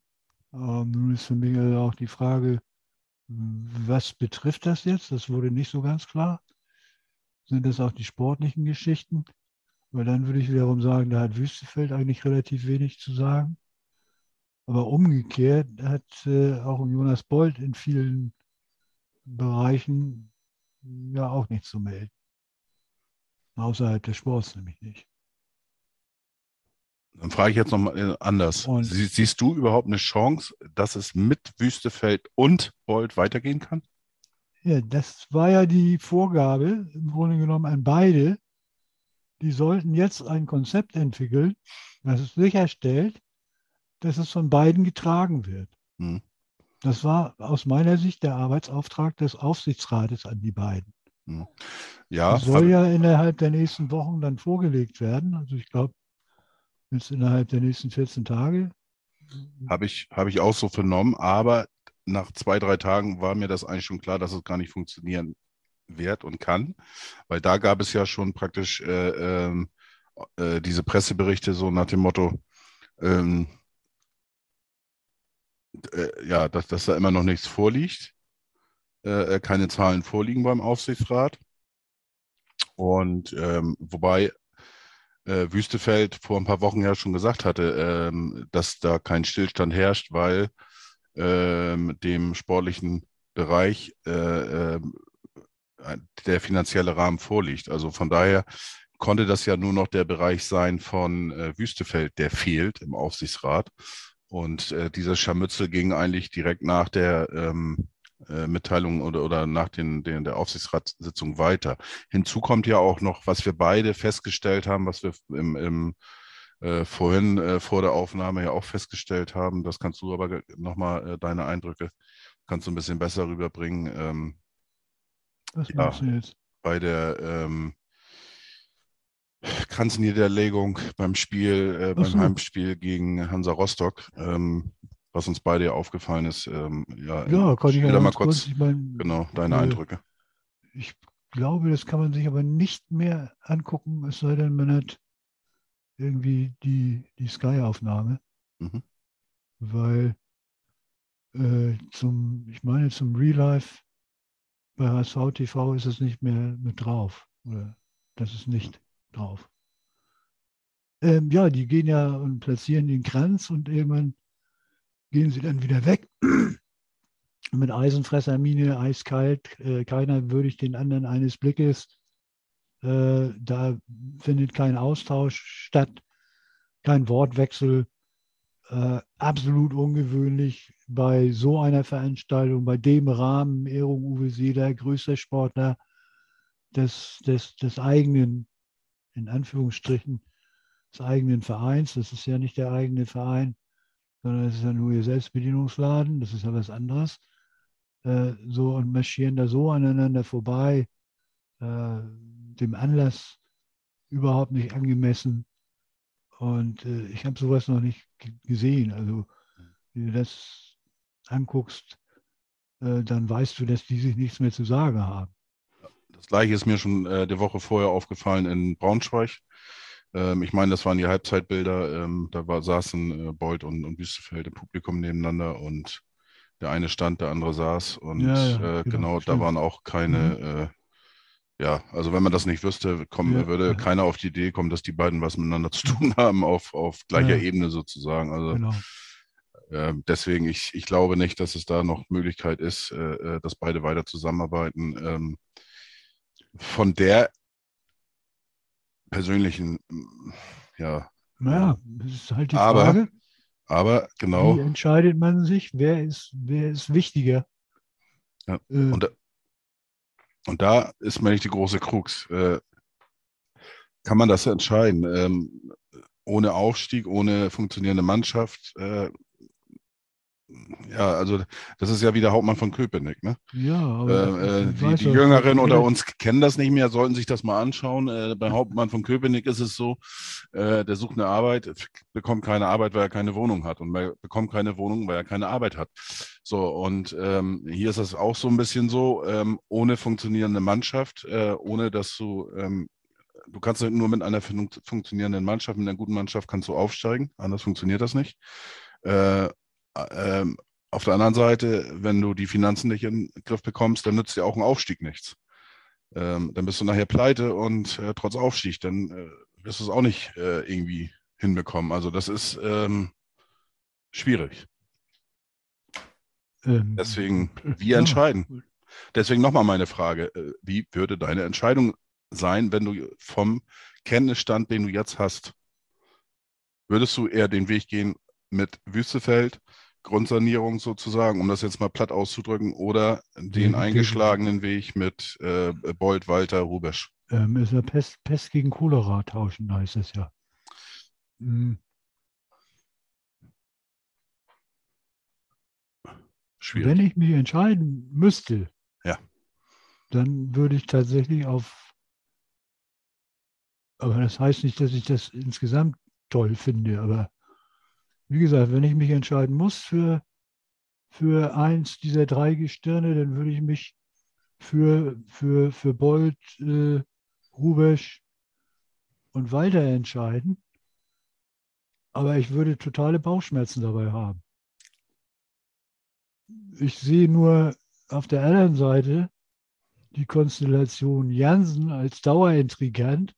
Ähm, nun ist für mich also auch die Frage, was betrifft das jetzt? Das wurde nicht so ganz klar. Sind das auch die sportlichen Geschichten? Weil dann würde ich wiederum sagen, da hat Wüstefeld eigentlich relativ wenig zu sagen. Aber umgekehrt hat äh, auch Jonas Bold in vielen Bereichen ja auch nichts zu melden. Außerhalb des Sports nämlich nicht. Dann frage ich jetzt nochmal anders. Und- Sie, siehst du überhaupt eine Chance, dass es mit Wüstefeld und Bold weitergehen kann? Ja, das war ja die Vorgabe im Grunde genommen an beide. Die sollten jetzt ein Konzept entwickeln, das es sicherstellt, dass es von beiden getragen wird. Hm. Das war aus meiner Sicht der Arbeitsauftrag des Aufsichtsrates an die beiden. Ja, Das soll ja innerhalb der nächsten Wochen dann vorgelegt werden. Also ich glaube, jetzt innerhalb der nächsten 14 Tage. habe ich, habe ich auch so vernommen, aber nach zwei, drei Tagen war mir das eigentlich schon klar, dass es gar nicht funktionieren wird und kann, weil da gab es ja schon praktisch äh, ähm, äh, diese Presseberichte so nach dem Motto, ähm, äh, ja, dass, dass da immer noch nichts vorliegt, äh, äh, keine Zahlen vorliegen beim Aufsichtsrat. Und ähm, wobei äh, Wüstefeld vor ein paar Wochen ja schon gesagt hatte, ähm, dass da kein Stillstand herrscht, weil ähm, dem sportlichen Bereich äh, ähm, der finanzielle Rahmen vorliegt. Also von daher konnte das ja nur noch der Bereich sein von äh, Wüstefeld, der fehlt im Aufsichtsrat. Und äh, dieser Scharmützel ging eigentlich direkt nach der ähm, äh, Mitteilung oder, oder nach den, den, der Aufsichtsratssitzung weiter. Hinzu kommt ja auch noch, was wir beide festgestellt haben, was wir im, im äh, vorhin äh, vor der Aufnahme ja auch festgestellt haben. Das kannst du aber nochmal äh, deine Eindrücke kannst du ein bisschen besser rüberbringen. Ähm, Was Ja. jetzt? bei der ähm, Kranzniederlegung beim Spiel, äh, beim so. Heimspiel gegen Hansa Rostock, ähm, was uns beide aufgefallen ist. Ähm, ja, Ja, kann ich ja mal kurz. Ich meine, genau, deine äh, Eindrücke. Ich glaube, das kann man sich aber nicht mehr angucken, es sei denn, man hat irgendwie die, die Sky-Aufnahme, Mhm. weil äh, zum, ich meine, zum Real Life bei HSV TV ist es nicht mehr mit drauf. Oder das ist nicht drauf. Ähm, ja, die gehen ja und platzieren den Kranz und irgendwann gehen sie dann wieder weg. Mit Eisenfressermine, eiskalt, äh, keiner würdigt den anderen eines Blickes. Äh, da findet kein Austausch statt, kein Wortwechsel. Äh, absolut ungewöhnlich bei so einer Veranstaltung, bei dem Rahmen, Ehrung Uwe Seeler, größter Sportler des, des, des eigenen, in Anführungsstrichen, des eigenen Vereins. Das ist ja nicht der eigene Verein, sondern es ist ja nur ihr Selbstbedienungsladen, das ist ja was anderes. Äh, so und marschieren da so aneinander vorbei, äh, dem Anlass überhaupt nicht angemessen. Und äh, ich habe sowas noch nicht gesehen. Also, wenn du das anguckst, äh, dann weißt du, dass die sich nichts mehr zu sagen haben. Das gleiche ist mir schon äh, die Woche vorher aufgefallen in Braunschweig. Ähm, ich meine, das waren die Halbzeitbilder. Ähm, da war, saßen äh, Bold und, und Wüstefeld im Publikum nebeneinander und der eine stand, der andere saß. Und Ja, ja, äh, genau, genau, da waren auch keine, äh, ja, also wenn man das nicht wüsste, kommen, Ja, würde keiner auf die Idee kommen, dass die beiden was miteinander zu tun haben, auf, auf gleicher. Ebene sozusagen. Also Genau. ähm, deswegen, ich, ich glaube nicht, dass es da noch Möglichkeit ist, äh, äh, dass beide weiter zusammenarbeiten. Von der persönlichen, ja, Naja, das ist halt die Aber- Frage, aber genau, wie entscheidet man sich, wer ist, wer ist wichtiger? Ja, Äh, und, und da ist mir nicht die große Krux. Äh, kann man das entscheiden. Ähm, ohne Aufstieg, ohne funktionierende Mannschaft, äh, ja, also das ist ja wieder Hauptmann von Köpenick, ne? Ja, aber Äh, äh, die die Jüngeren unter uns kennen das nicht mehr, sollten sich das mal anschauen. Äh, bei Hauptmann von Köpenick ist es so, äh, der sucht eine Arbeit, bekommt keine Arbeit, weil er keine Wohnung hat und er bekommt keine Wohnung, weil er keine Arbeit hat. So, und ähm, hier ist das auch so ein bisschen so, ähm, ohne funktionierende Mannschaft, äh, ohne dass du, ähm, du kannst nur mit einer fun funktionierenden Mannschaft, mit einer guten Mannschaft kannst du aufsteigen, anders funktioniert das nicht. Äh, ähm, auf der anderen Seite, wenn du die Finanzen nicht in den Griff bekommst, dann nützt dir auch ein Aufstieg nichts. Ähm, dann bist du nachher pleite und äh, trotz Aufstieg, dann äh, wirst du es auch nicht äh, irgendwie hinbekommen. Also das ist ähm, schwierig. ähm, Deswegen, wir ja, entscheiden. Deswegen nochmal meine Frage, äh, wie würde deine Entscheidung sein, wenn du vom Kenntnisstand, den du jetzt hast, würdest du eher den Weg gehen mit Wüstefeld, Grundsanierung sozusagen, um das jetzt mal platt auszudrücken, oder den eingeschlagenen Weg mit äh, Bold, Walter, Rubesch? Ähm, ist ja Pest, Pest gegen Cholera tauschen, heißt es ja. Hm, Schwierig. Wenn ich mich entscheiden müsste, Ja. dann würde ich tatsächlich auf, aber das heißt nicht, dass ich das insgesamt toll finde, aber wie gesagt, wenn ich mich entscheiden muss für, für eins dieser drei Gestirne, dann würde ich mich für, für, für Bold, äh, Rubesch und Walter entscheiden. Aber ich würde totale Bauchschmerzen dabei haben. Ich sehe nur auf der anderen Seite die Konstellation Jansen als Dauerintrigant,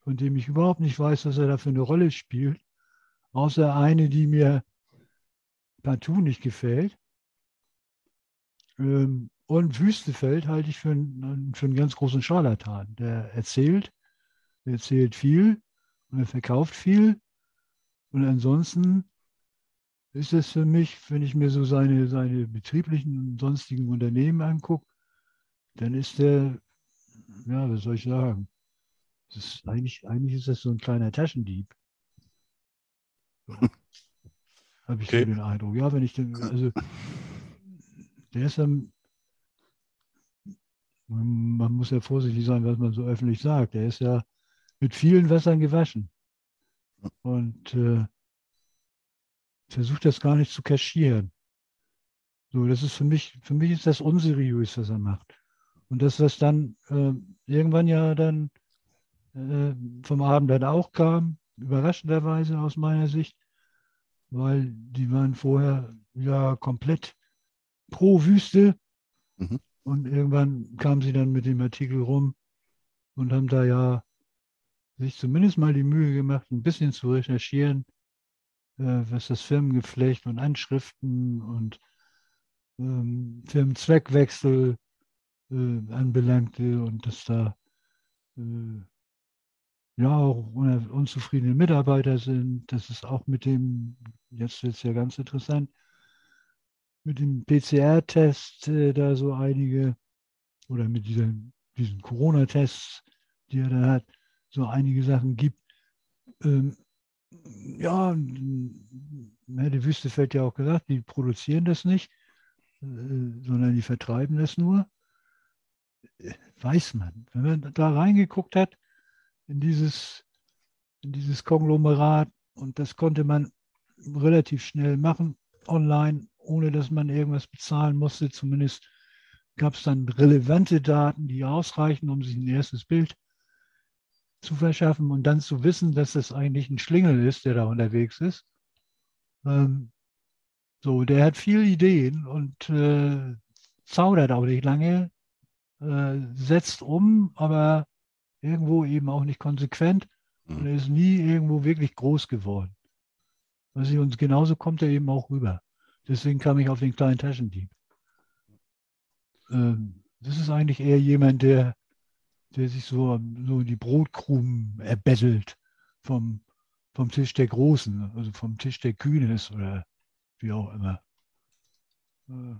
von dem ich überhaupt nicht weiß, was er da für eine Rolle spielt, außer eine, die mir partout nicht gefällt. Ähm, Und Wüstefeld halte ich für einen, für einen ganz großen Scharlatan. Der erzählt, der erzählt viel und er verkauft viel. Und ansonsten ist es für mich, wenn ich mir so seine, seine betrieblichen und sonstigen Unternehmen angucke, dann ist der, ja, was soll ich sagen? Ist eigentlich, eigentlich ist das so ein kleiner Taschendieb. Habe ich Okay. so den Eindruck. Ja, wenn ich den, also der ist dann, man muss ja vorsichtig sein, was man so öffentlich sagt. Der ist ja mit vielen Wassern gewaschen. Und äh, versucht das gar nicht zu kaschieren. So, das ist für mich, für mich ist das unseriös, was er macht. Und das, was dann äh, irgendwann ja dann äh, vom Abend dann auch kam, überraschenderweise aus meiner Sicht, weil die waren vorher ja komplett pro Wüste. Mhm. Und irgendwann kamen sie dann mit dem Artikel rum und haben da ja sich zumindest mal die Mühe gemacht, ein bisschen zu recherchieren, äh, was das Firmengeflecht und Anschriften und ähm, Firmenzweckwechsel äh, anbelangte und dass da äh, ja auch un- unzufriedene Mitarbeiter sind. Das ist auch mit dem, jetzt wird es ja ganz interessant, mit dem PCR-Test äh, da so einige oder mit diesen, diesen Corona-Tests, die er da hat, so einige Sachen gibt. Ähm, ja, hätte Wüstefeld ja auch gesagt, die produzieren das nicht, äh, sondern die vertreiben das nur. Äh, Weiß man. Wenn man da reingeguckt hat in dieses, in dieses Konglomerat und das konnte man relativ schnell machen, online, ohne dass man irgendwas bezahlen musste. Zumindest gab es dann relevante Daten, die ausreichen, um sich ein erstes Bild zu verschaffen und dann zu wissen, dass das eigentlich ein Schlingel ist, der da unterwegs ist. Ähm, so, der hat viele Ideen und äh, zaudert auch nicht lange, äh, setzt um, aber irgendwo eben auch nicht konsequent und er ist nie irgendwo wirklich groß geworden. Weiß ich, und genauso kommt er eben auch rüber. Deswegen kam ich auf den kleinen Taschendieb. Ähm, das ist eigentlich eher jemand, der, der sich so, so die Brotkrumen erbettelt vom, vom Tisch der Großen, also vom Tisch der Kühnes oder wie auch immer. Äh,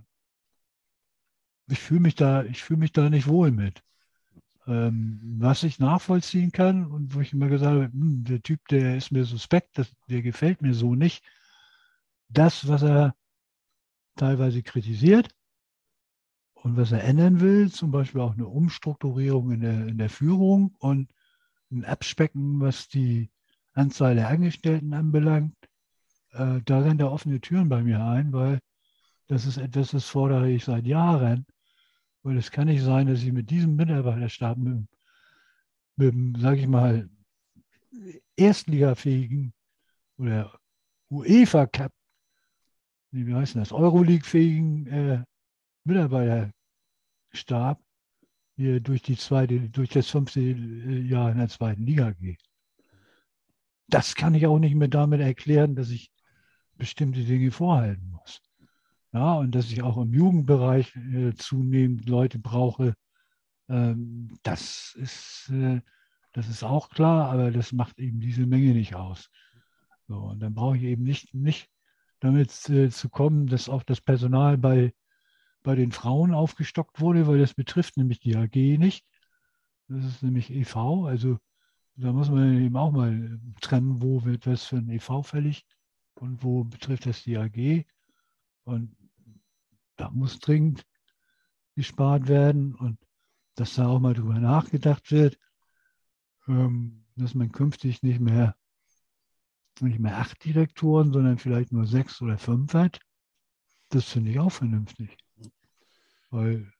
Ich fühle mich da, ich fühle mich da nicht wohl mit. Ähm, was ich nachvollziehen kann und wo ich immer gesagt habe, hm, der Typ, der ist mir suspekt, das, der gefällt mir so nicht. Das, was er teilweise kritisiert und was er ändern will, zum Beispiel auch eine Umstrukturierung in der, in der Führung und ein Abspecken, was die Anzahl der Angestellten anbelangt, äh, da rennt er offene Türen bei mir ein, weil das ist etwas, das fordere ich seit Jahren. Weil es kann nicht sein, dass ich mit diesem Mitarbeiterstab, mit, mit sage ich mal, erstligafähigen oder UEFA Cup, wie heißt das, Euroleague-fähigen äh, Mitarbeiterstab hier durch die zweite, durch das fünfte Jahr in der zweiten Liga gehe. Das kann ich auch nicht mehr damit erklären, dass ich bestimmte Dinge vorhalten muss. Ja, und dass ich auch im Jugendbereich äh, zunehmend Leute brauche, ähm, das, ist, äh, das ist auch klar, aber das macht eben diese Menge nicht aus. So, und dann brauche ich eben nicht, nicht damit äh, zu kommen, dass auch das Personal bei, bei den Frauen aufgestockt wurde, weil das betrifft nämlich die AG nicht. Das ist nämlich EV, also da muss man eben auch mal trennen, wo wird was für ein EV fällig und wo betrifft das die AG. Und da muss dringend gespart werden und dass da auch mal drüber nachgedacht wird, ähm, dass man künftig nicht mehr, nicht mehr acht Direktoren, sondern vielleicht nur sechs oder fünf hat. Das finde ich auch vernünftig. Weil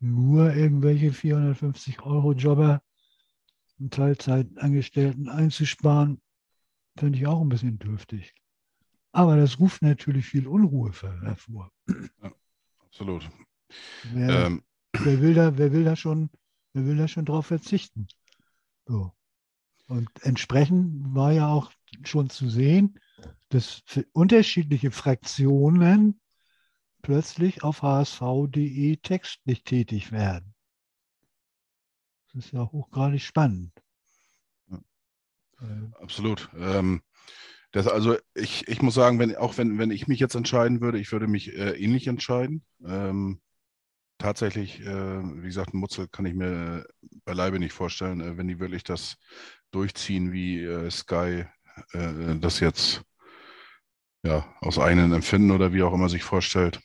nur irgendwelche 450 Euro Jobber und Teilzeitangestellten einzusparen, finde ich auch ein bisschen dürftig. Aber das ruft natürlich viel Unruhe hervor. Ja, absolut. Wer, ähm. wer, will da, wer will da schon, wer will da schon drauf verzichten? So. Und entsprechend war ja auch schon zu sehen, dass unterschiedliche Fraktionen plötzlich auf hsv.de textlich tätig werden. Das ist ja hochgradig spannend. Ja. Absolut. Ähm, das, also ich, ich muss sagen, wenn, auch wenn, wenn ich mich jetzt entscheiden würde, ich würde mich äh, ähnlich entscheiden. Ähm, tatsächlich, äh, wie gesagt, Mutzel kann ich mir beileibe nicht vorstellen, äh, wenn die wirklich das durchziehen, wie äh, Sky äh, das jetzt ja, aus eigenen Empfinden oder wie auch immer sich vorstellt,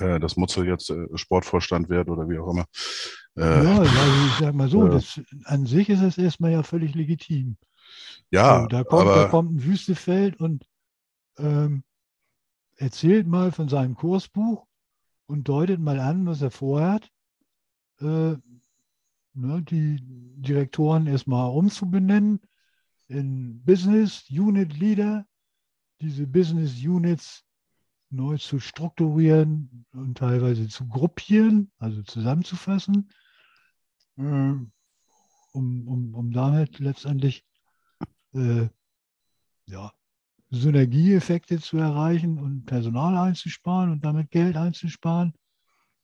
äh, dass Mutzel jetzt Sportvorstand wird oder wie auch immer. ja, also ich sag mal so, das, an sich ist es erstmal ja völlig legitim. Ja, so, da, kommt, aber, da kommt ein Wüstefeld und ähm, erzählt mal von seinem Kursbuch und deutet mal an, was er vorhat, äh, ne, die Direktoren erstmal umzubenennen in Business Unit Leader, diese Business Units neu zu strukturieren und teilweise zu gruppieren, also zusammenzufassen, äh, um, um, um damit letztendlich äh, ja, Synergieeffekte zu erreichen und Personal einzusparen und damit Geld einzusparen.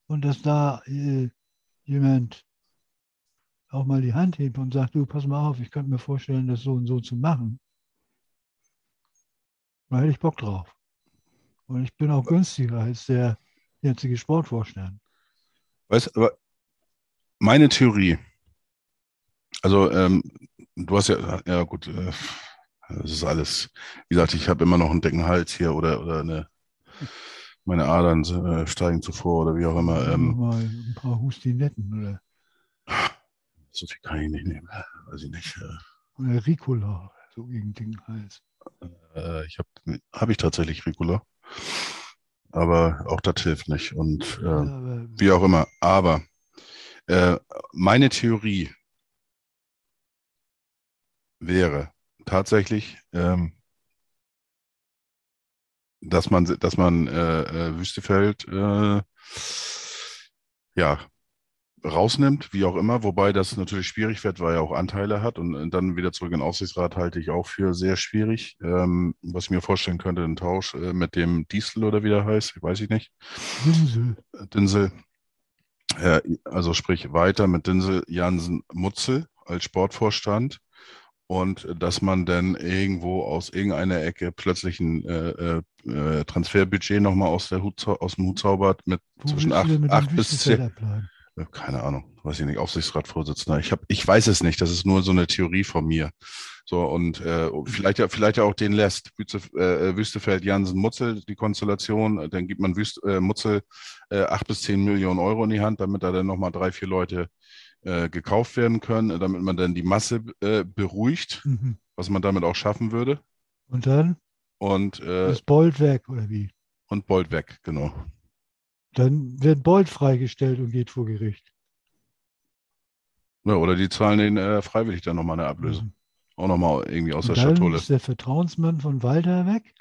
Und dass da äh, jemand auch mal die Hand hebt und sagt, du, pass mal auf, ich könnte mir vorstellen, das so und so zu machen. Da hätte ich Bock drauf. Und ich bin auch günstiger als der jetzige Sportvorstand. Weißt aber meine Theorie, also ähm, du hast ja, ja gut, äh, das ist alles, wie gesagt, ich habe immer noch einen dicken Hals hier oder, oder eine, meine Adern äh, steigen zuvor oder wie auch immer. Ähm, mal ein paar Hustinetten oder? So viel kann ich nicht nehmen, weiß ich nicht. Äh. Oder Ricola, so gegen den Hals. Äh, ich habe hab ich tatsächlich Ricola. Aber auch das hilft nicht. Und äh, ja, wie auch immer. Aber meine Theorie wäre tatsächlich, ähm, dass man, dass man äh, äh, Wüstefeld äh, ja rausnimmt, wie auch immer, wobei das natürlich schwierig wird, weil er auch Anteile hat und, und dann wieder zurück in den Aufsichtsrat halte ich auch für sehr schwierig. Ähm, was ich mir vorstellen könnte, ein Tausch äh, mit dem Diesel oder wie der heißt, weiß ich nicht. Dinsel. Dinsel. Äh, also sprich weiter mit Dinsel Jansen Mutzel als Sportvorstand und dass man dann irgendwo aus irgendeiner Ecke plötzlich ein äh, äh, Transferbudget nochmal aus, aus dem Hut zaubert mit Wo zwischen 8, 8 bis 10. äh, keine Ahnung, weiß ich nicht, Aufsichtsratsvorsitzender. Ich, hab, ich weiß es nicht, das ist nur so eine Theorie von mir. So, und äh, vielleicht ja, vielleicht ja auch den lässt. Wüste, äh, Wüstefeld, Jansen, Mutzel, die Konstellation, dann gibt man Wüst, äh, Mutzel äh, acht bis zehn Millionen Euro in die Hand, damit da dann nochmal drei, vier Leute äh, gekauft werden können, damit man dann die Masse äh, beruhigt, Mhm. was man damit auch schaffen würde. Und dann Und, äh, ist Bolt weg, oder wie? und Bolt weg, genau. Dann wird Bolt freigestellt und geht vor Gericht. Ja, oder die zahlen den äh, freiwillig dann nochmal eine Ablöse. Mhm. Auch nochmal irgendwie aus Und der dann Schatulle. ist der Vertrauensmann von Walter weg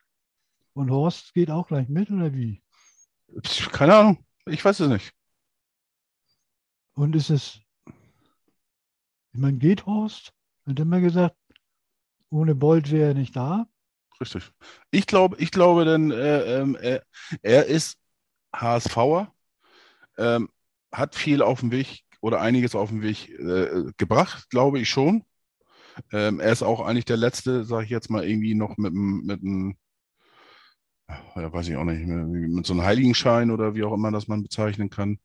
und Horst geht auch gleich mit, oder wie? Keine Ahnung, ich weiß es nicht. Und ist es, ich meine, geht Horst? Hat immer gesagt, ohne Bolt wäre er nicht da. Richtig. Ich glaube, ich glaube denn, äh, ähm, er, er ist HSVer, ähm, hat viel auf dem Weg oder einiges auf dem Weg äh, gebracht, glaube ich schon. Ähm, er ist auch eigentlich der Letzte, sage ich jetzt mal, irgendwie noch mit einem, ja, weiß ich auch nicht, mit, mit so einem Heiligenschein oder wie auch immer das man bezeichnen kann.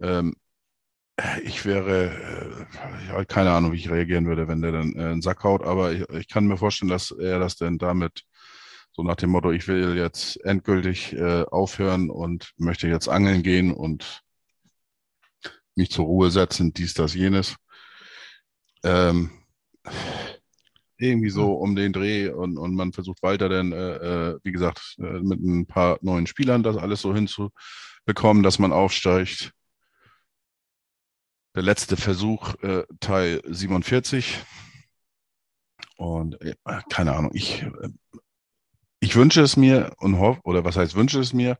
Ähm, ich wäre, äh, ja, keine Ahnung, wie ich reagieren würde, wenn der dann äh, einen Sack haut, aber ich, ich kann mir vorstellen, dass er das dann damit so nach dem Motto, ich will jetzt endgültig äh, aufhören und möchte jetzt angeln gehen und mich zur Ruhe setzen, dies, das, jenes. Ähm, irgendwie so um den Dreh und, und man versucht weiter dann, äh, äh, wie gesagt, mit ein paar neuen Spielern das alles so hinzubekommen, dass man aufsteigt. Der letzte Versuch, äh, Teil 47. Und äh, keine Ahnung, ich, äh, ich wünsche es mir und hoffe, oder was heißt wünsche es mir?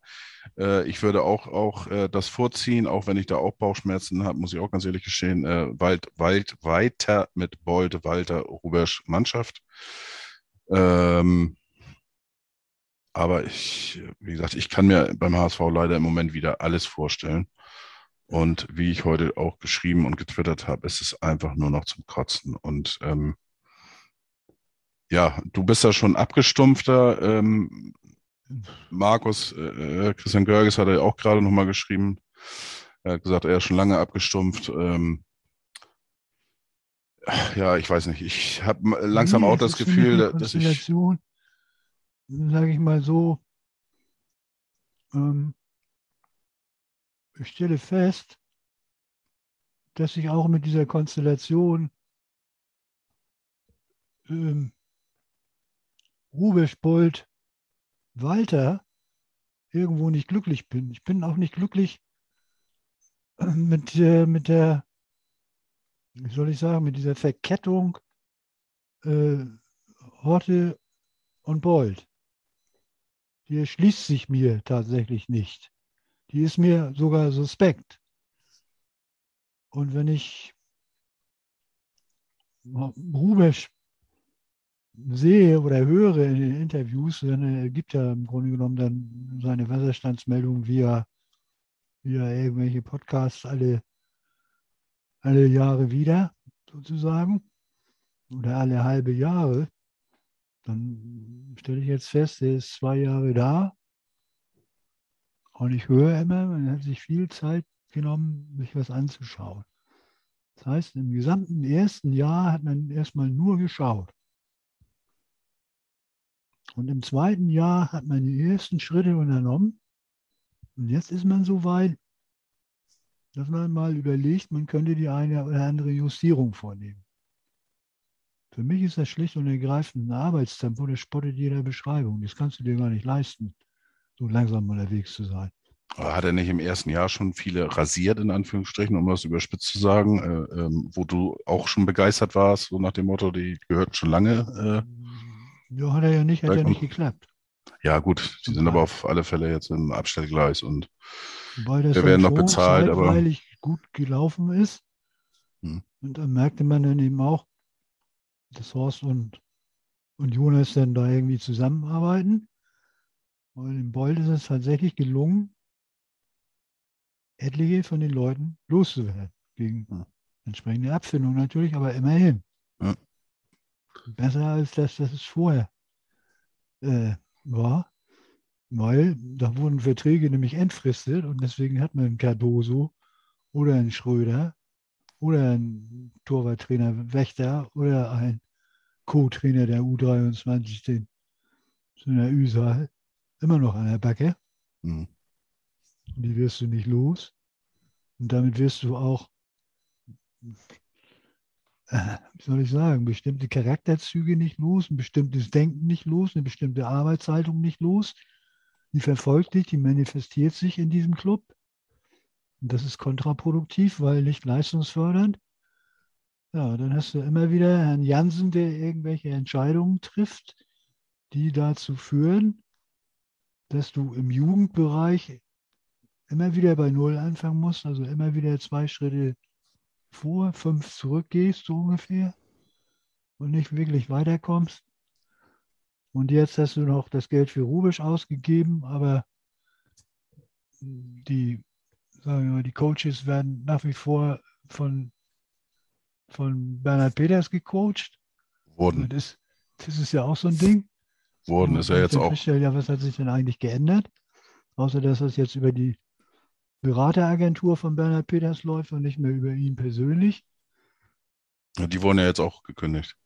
Äh, ich würde auch, auch äh, das vorziehen, auch wenn ich da auch Bauchschmerzen habe, muss ich auch ganz ehrlich gestehen, Wald, Wald, weiter mit Bolt, Walter, Rubesch Mannschaft. Ähm, aber ich, wie gesagt, ich kann mir beim HSV leider im Moment wieder alles vorstellen. Und wie ich heute auch geschrieben und getwittert habe, ist es einfach nur noch zum Kotzen. Und ähm, ja, du bist da schon abgestumpfter. Ähm, Markus, äh, Christian Görges hat er auch gerade nochmal geschrieben. Er hat gesagt, er ist schon lange abgestumpft. Ähm, ja, ich weiß nicht. Ich habe langsam Nee, auch das Gefühl, dass ich. Sage ich mal so, ähm, ich stelle fest, dass ich auch mit dieser Konstellation ähm, Rubesch, Bolt, Walter irgendwo nicht glücklich bin. Ich bin auch nicht glücklich äh, mit, äh, mit der, wie soll ich sagen, mit dieser Verkettung äh, Horte und Bolt. Die erschließt sich mir tatsächlich nicht. Die ist mir sogar suspekt. Und wenn ich Rubesch sehe oder höre in den Interviews, dann äh, gibt er im Grunde genommen dann seine Wasserstandsmeldung via, via irgendwelche Podcasts alle, alle Jahre wieder, sozusagen, oder alle halbe Jahre. Dann stelle ich jetzt fest, er ist zwei Jahre da und ich höre immer, man hat sich viel Zeit genommen, sich was anzuschauen. Das heißt, im gesamten ersten Jahr hat man erstmal nur geschaut. Und im zweiten Jahr hat man die ersten Schritte unternommen. Und jetzt ist man so weit, dass man mal überlegt, man könnte die eine oder andere Justierung vornehmen. Für mich ist das schlicht und ergreifend ein Arbeitstempo, das spottet jeder Beschreibung. Das kannst du dir gar nicht leisten, so langsam unterwegs zu sein. Hat er nicht im ersten Jahr schon viele rasiert, in Anführungsstrichen, um das überspitzt zu sagen, äh, ähm, wo du auch schon begeistert warst, so nach dem Motto, die gehörten schon lange? Ja, hat er ja nicht, hat ja nicht geklappt. Äh, ja, gut, die sind aber auf alle Fälle jetzt im Abstellgleis und Wir dann werden noch bezahlt, aber- zeitweilig gut gelaufen ist. Hm. Und da merkte man dann eben auch, dass Horst und, und Jonas dann da irgendwie zusammenarbeiten. Und dem Bold ist es tatsächlich gelungen, etliche von den Leuten loszuwerden. Gegen Hm. entsprechende Abfindung natürlich, aber immerhin. Hm. Besser als das, das es vorher äh, war. Weil da wurden Verträge nämlich entfristet und deswegen hat man Cardoso oder ein Schröder oder ein Torwarttrainer Wächter oder ein Co-Trainer der U23, den so einer Üsal, immer noch an der Backe. Mhm. Und die wirst du nicht los. Und damit wirst du auch, äh, wie soll ich sagen, bestimmte Charakterzüge nicht los, ein bestimmtes Denken nicht los, eine bestimmte Arbeitshaltung nicht los. Die verfolgt dich, die manifestiert sich in diesem Club. Und das ist kontraproduktiv, weil nicht leistungsfördernd. Ja, dann hast du immer wieder Herrn Jansen, der irgendwelche Entscheidungen trifft, die dazu führen, dass du im Jugendbereich immer wieder bei Null anfangen musst, also immer wieder zwei Schritte vor, fünf zurückgehst, so ungefähr, und nicht wirklich weiterkommst. Und jetzt hast du noch das Geld für Rubisch ausgegeben, aber die, sagen wir mal, die Coaches werden nach wie vor von, von Bernhard Peters gecoacht. Wurden. Das, das ist ja auch so ein Ding. Wurden ist ja jetzt auch. Ja, was hat sich denn eigentlich geändert? Außer dass das jetzt über die Berateragentur von Bernhard Peters läuft und nicht mehr über ihn persönlich. Ja, die wurden ja jetzt auch gekündigt.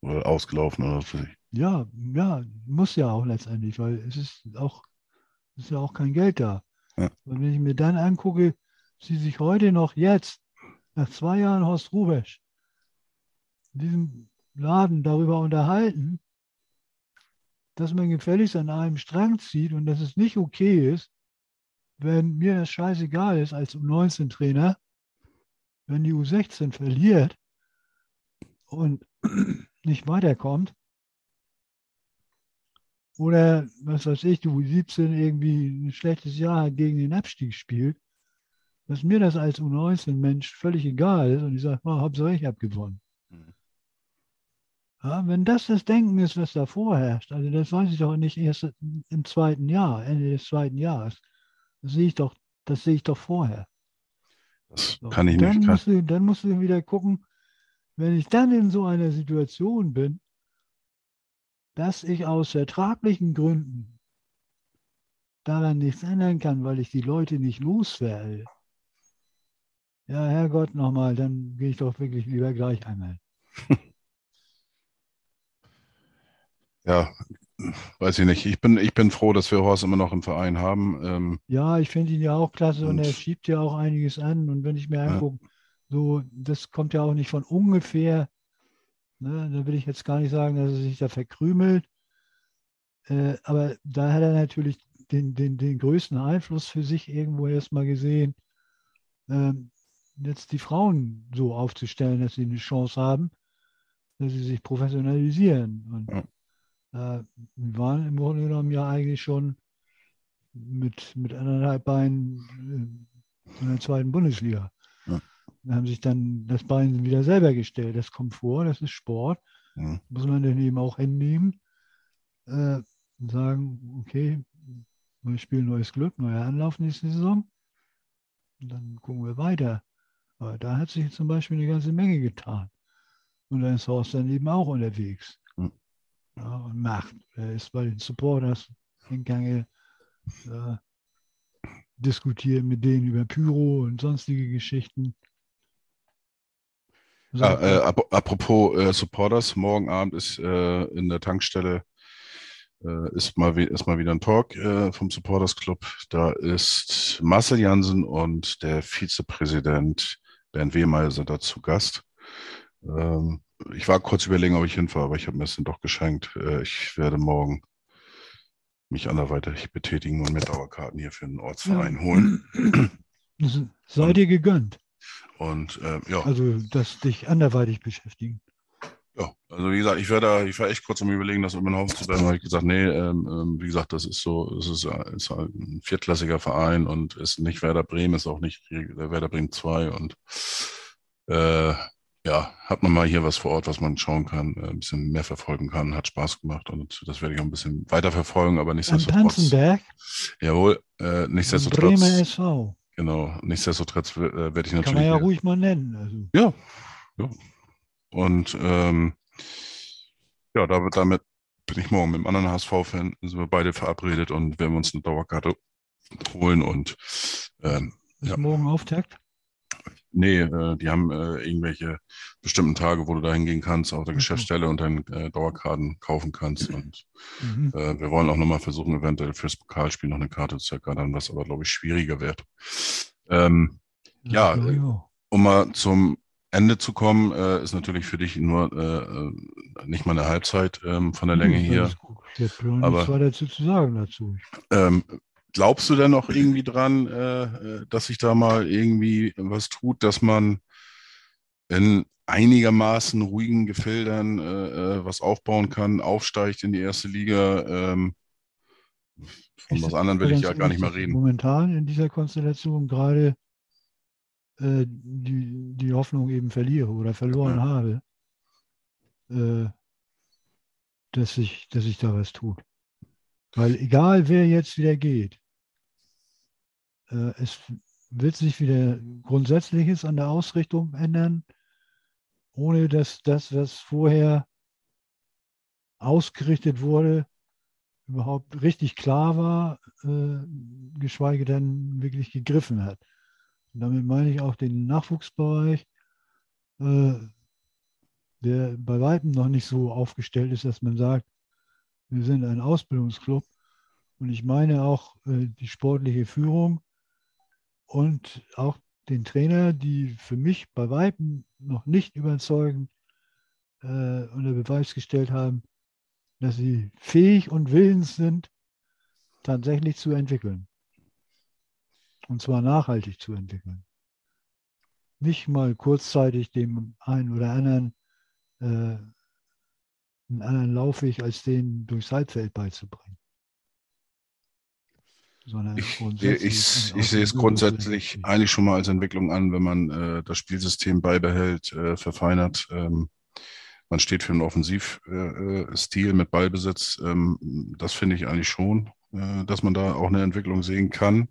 Oder ausgelaufen oder was weiß ich. Ja, ja, muss ja auch letztendlich, weil es ist auch, es ist ja auch kein Geld da. Ja. Und wenn ich mir dann angucke, sie sich heute noch jetzt, nach zwei Jahren Horst Rubesch, in diesem Laden darüber unterhalten, dass man gefälligst an einem Strang zieht und dass es nicht okay ist, wenn mir das scheißegal ist als U19-Trainer, wenn die U16 verliert und nicht weiterkommt, oder was weiß ich, du U17 irgendwie ein schlechtes Jahr gegen den Abstieg spielt, dass mir das als U19-Mensch völlig egal ist und ich sage, oh, Hauptsache ich habe gewonnen. Ja, wenn das das Denken ist, was da vorherrscht, also das weiß ich doch nicht erst im zweiten Jahr, Ende des zweiten Jahres, das sehe ich doch, das sehe ich doch vorher. Das So, kann ich dann nicht. Musst du, dann musst du wieder gucken, wenn ich dann in so einer Situation bin, dass ich aus vertraglichen Gründen daran nichts ändern kann, weil ich die Leute nicht loswerde. Ja, Herrgott, nochmal, dann gehe ich doch wirklich lieber gleich einmal. Ja, weiß ich nicht. Ich bin, ich bin froh, dass wir Horst immer noch im Verein haben. Ähm, Ja, ich finde ihn ja auch klasse und, Und- er schiebt ja auch einiges an. Und wenn ich mir Ja. angucke, so, das kommt ja auch nicht von ungefähr. Ne, da will ich jetzt gar nicht sagen, dass er sich da verkrümelt. Äh, aber da hat er natürlich den, den, den größten Einfluss für sich irgendwo erstmal gesehen, ähm, jetzt die Frauen so aufzustellen, dass sie eine Chance haben, dass sie sich professionalisieren. Und äh, wir waren im Grunde genommen ja eigentlich schon mit, mit anderthalb Beinen äh, in der zweiten Bundesliga. Ja. Da haben sich dann das Bein wieder selber gestellt. Das kommt vor, das ist Sport. Mhm. Muss man dann eben auch hinnehmen äh, und sagen, okay, neues Spiel, neues Glück, neuer Anlauf nächste Saison. Und dann gucken wir weiter. Aber da hat sich zum Beispiel eine ganze Menge getan. Und dann ist Horst dann eben auch unterwegs. Ja, und macht. Er ist bei den Supporters in Gange, äh, diskutiert mit denen über Pyro und sonstige Geschichten. Ja, Sagt, äh, ap apropos äh, Supporters, morgen Abend ist äh, in der Tankstelle äh, ist, mal ist mal wieder ein Talk äh, vom Supporters Club. Da ist Marcel Jansen und der Vizepräsident Bernd Wehmeier sind da zu Gast. Ähm, ich war kurz überlegen, ob ich hinfahre, aber ich habe mir das dann doch geschenkt. Äh, ich werde morgen mich anderweitig betätigen und mir Dauerkarten hier für den Ortsverein holen. das sei dir gegönnt. Und äh, ja. Also, dass dich anderweitig beschäftigen. Ja, also wie gesagt, ich werde da, ich war echt kurz am überlegen, das in mein Haus zu werden, habe ich gesagt, nee, ähm, ähm, wie gesagt, das ist so, es ist, äh, ist halt ein viertklassiger Verein und ist nicht Werder Bremen, ist auch nicht der Werder Bremen 2 und äh, ja, hat man mal hier was vor Ort, was man schauen kann, äh, ein bisschen mehr verfolgen kann, hat Spaß gemacht und das werde ich auch ein bisschen weiter verfolgen, aber nichtsdestotrotz, Tanzenberg, jawohl, äh, am Bremer nichtsdestotrotz, SV. genau, nichtsdestotrotz äh, werde ich Kann natürlich man ja ruhig mal nennen. Also, ja, ja. Und ähm, ja, da, damit bin ich morgen mit einem anderen HSV-Fan, sind wir beide verabredet und werden uns eine Dauerkarte holen und ähm, ist Ja. morgen Auftakt. Nee, äh, die haben äh, irgendwelche bestimmten Tage, wo du da hingehen kannst, auf der Okay. Geschäftsstelle und dann äh, Dauerkarten kaufen kannst. Und Mhm. äh, wir wollen auch nochmal versuchen, eventuell fürs Pokalspiel noch eine Karte zu ergattern, was aber, glaube ich, schwieriger wird. Ähm, Ja, auch. um mal zum Ende zu kommen, äh, ist natürlich für dich nur äh, nicht mal eine Halbzeit ähm, von der Länge ist hier. gut. Bloß Aber- nichts weiter zu sagen dazu. Ähm, glaubst du denn noch irgendwie dran, äh, äh, dass sich da mal irgendwie was tut, dass man in einigermaßen ruhigen Gefildern äh, äh, was aufbauen kann, aufsteigt in die erste Liga? Ähm, von was sag anderem will ich ja gar nicht ehrlich, reden. Momentan in dieser Konstellation gerade äh, die, die Hoffnung eben verliere oder verloren Ja. habe, äh, dass, sich, dass sich da was tut. Weil egal wer jetzt wieder geht, es wird sich wieder Grundsätzliches an der Ausrichtung ändern, ohne dass das, was vorher ausgerichtet wurde, überhaupt richtig klar war, äh, geschweige denn wirklich gegriffen hat. Und damit meine ich auch den Nachwuchsbereich, äh, der bei weitem noch nicht so aufgestellt ist, dass man sagt, wir sind ein Ausbildungsclub. Und ich meine auch äh, die sportliche Führung und auch den Trainer, die für mich bei weitem noch nicht überzeugend äh, unter Beweis gestellt haben, dass sie fähig und willens sind, tatsächlich zu entwickeln. Und zwar nachhaltig zu entwickeln. Nicht mal kurzzeitig dem einen oder anderen äh, einen anderen Laufweg als den durchs Halbfeld beizubringen. Sondern Ich, grundsätzlich ich, ich sehe es grundsätzlich eigentlich schon mal als Entwicklung an, wenn man äh, das Spielsystem beibehält, äh, verfeinert. Ähm, man steht für einen Offensivstil äh, Stil mit Ballbesitz. Ähm, das finde ich eigentlich schon, äh, dass man da auch eine Entwicklung sehen kann.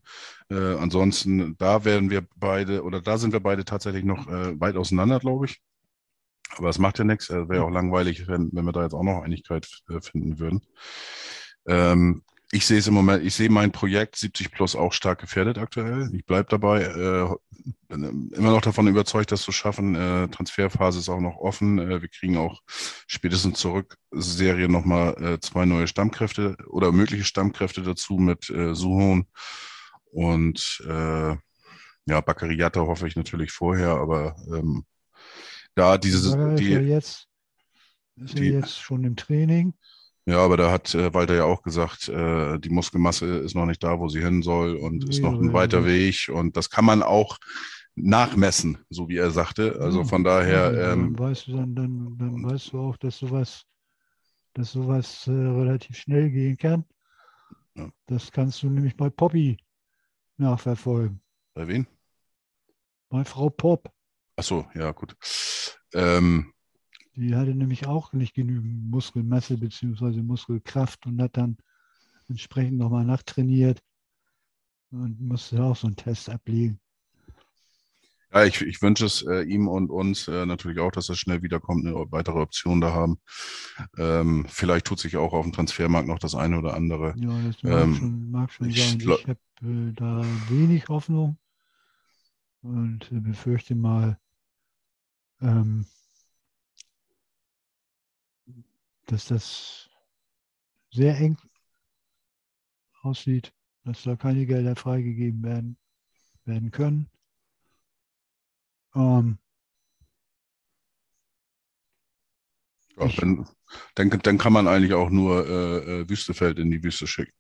Äh, ansonsten, da werden wir beide, oder da sind wir beide tatsächlich noch äh, weit auseinander, glaube ich. Aber es macht ja nichts. Äh, Wäre auch langweilig, wenn, wenn wir da jetzt auch noch Einigkeit äh, finden würden. Ähm, ich sehe es im Moment, ich sehe mein Projekt 70 Plus auch stark gefährdet aktuell. Ich bleibe dabei, äh, bin immer noch davon überzeugt, das zu schaffen. Äh, Transferphase ist auch noch offen. Äh, wir kriegen auch spätestens zurück Serie nochmal äh, zwei neue Stammkräfte oder mögliche Stammkräfte dazu mit äh, Suhon und äh, ja, Baccariata hoffe ich natürlich vorher, aber ähm, da diese, ja die, jetzt, ist die- jetzt schon im Training. Ja, aber da hat äh, Walter ja auch gesagt, äh, die Muskelmasse ist noch nicht da, wo sie hin soll und ist Nee, noch ein weiter das- Weg und das kann man auch nachmessen, so wie er sagte. Also Ja, von daher, ja, ähm, dann weißt du dann, dann, dann weißt du auch, dass sowas, dass sowas äh, relativ schnell gehen kann. Ja. Das kannst du nämlich bei Poppy nachverfolgen. bei wen? Bei Frau Popp. Ach so, ja, gut. Ähm, Die hatte nämlich auch nicht genügend Muskelmasse bzw. Muskelkraft und hat dann entsprechend nochmal nachtrainiert und musste auch so einen Test ablegen. ja, ich, ich wünsche es äh, ihm und uns äh, natürlich auch, dass er schnell wiederkommt, eine weitere Option da haben. Ähm, vielleicht tut sich auch auf dem Transfermarkt noch das eine oder andere. Ja, das mag Ähm, schon, mag schon ich sein. Ich habe äh, da wenig Hoffnung und äh, befürchte mal, ähm, dass das sehr eng aussieht, dass da keine Gelder freigegeben werden, werden können. Ähm, Ja, wenn, dann, dann kann man eigentlich auch nur äh, äh, Wüstefeld in die Wüste schicken.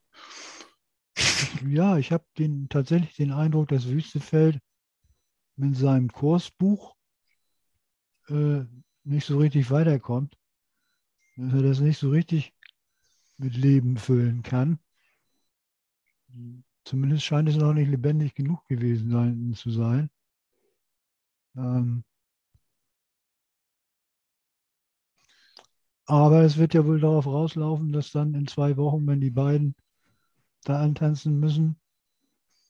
Ja, ich habe den, tatsächlich den Eindruck, dass Wüstefeld mit seinem Kursbuch äh, nicht so richtig weiterkommt. Dass er das nicht so richtig mit Leben füllen kann. Zumindest scheint es noch nicht lebendig genug gewesen sein, zu sein. Ähm, aber es wird ja wohl darauf rauslaufen, dass dann in zwei Wochen, wenn die beiden da antanzen müssen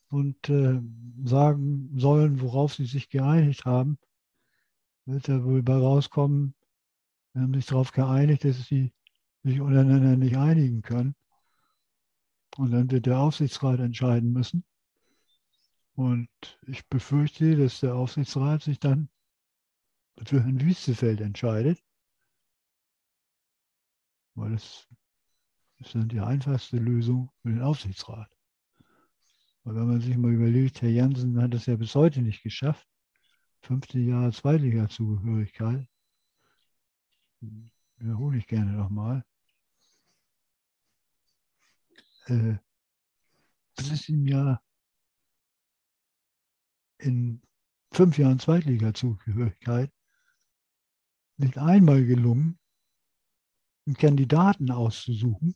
und äh, sagen sollen, worauf sie sich geeinigt haben, wird da wohl bei rauskommen, wir haben sich darauf geeinigt, dass sie sich untereinander nicht einigen können. Und dann wird der Aufsichtsrat entscheiden müssen. Und ich befürchte, dass der Aufsichtsrat sich dann für Herrn Wüstefeld entscheidet, weil das ist dann die einfachste Lösung für den Aufsichtsrat. Weil wenn man sich mal überlegt, Herr Jansen hat es ja bis heute nicht geschafft, fünfte Jahr Zweitliga-Zugehörigkeit, wiederhole ich gerne nochmal, äh, das ist ihm ja in fünf Jahren Zweitliga-Zugehörigkeit nicht einmal gelungen, einen Kandidaten auszusuchen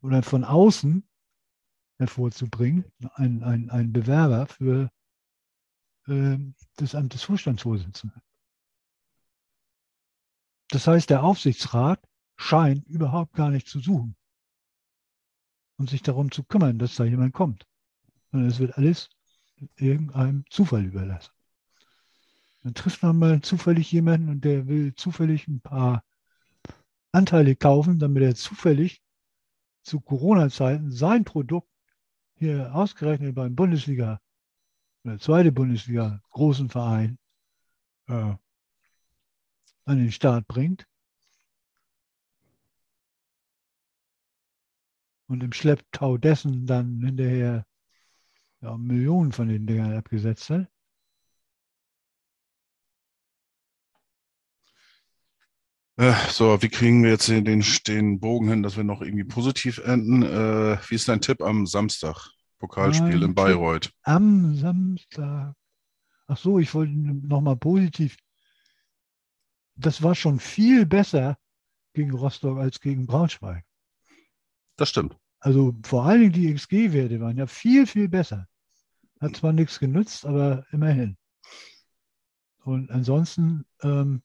oder von außen hervorzubringen, einen, einen, einen Bewerber für äh, das Amt des Vorstandsvorsitzenden. Das heißt, der Aufsichtsrat scheint überhaupt gar nicht zu suchen und sich darum zu kümmern, dass da jemand kommt. Sondern es wird alles irgendeinem Zufall überlassen. Dann trifft man mal zufällig jemanden und der will zufällig ein paar Anteile kaufen, damit er zufällig zu Corona-Zeiten sein Produkt hier ausgerechnet beim Bundesliga, der zweite Bundesliga, großen Verein, äh, an den Start bringt. Und im Schlepptau dessen dann hinterher ja, Millionen von den Dingern abgesetzt hat. Äh, so, wie kriegen wir jetzt den, den Bogen hin, dass wir noch irgendwie positiv enden? Äh, wie ist dein Tipp am Samstag? Pokalspiel Mein in Bayreuth. Am Samstag. Ach so, ich wollte nochmal positiv. Das war schon viel besser gegen Rostock als gegen Braunschweig. Das stimmt. Also vor allen Dingen die XG-Werte waren ja viel, viel besser. Hat zwar nichts genutzt, aber immerhin. Und ansonsten, ähm,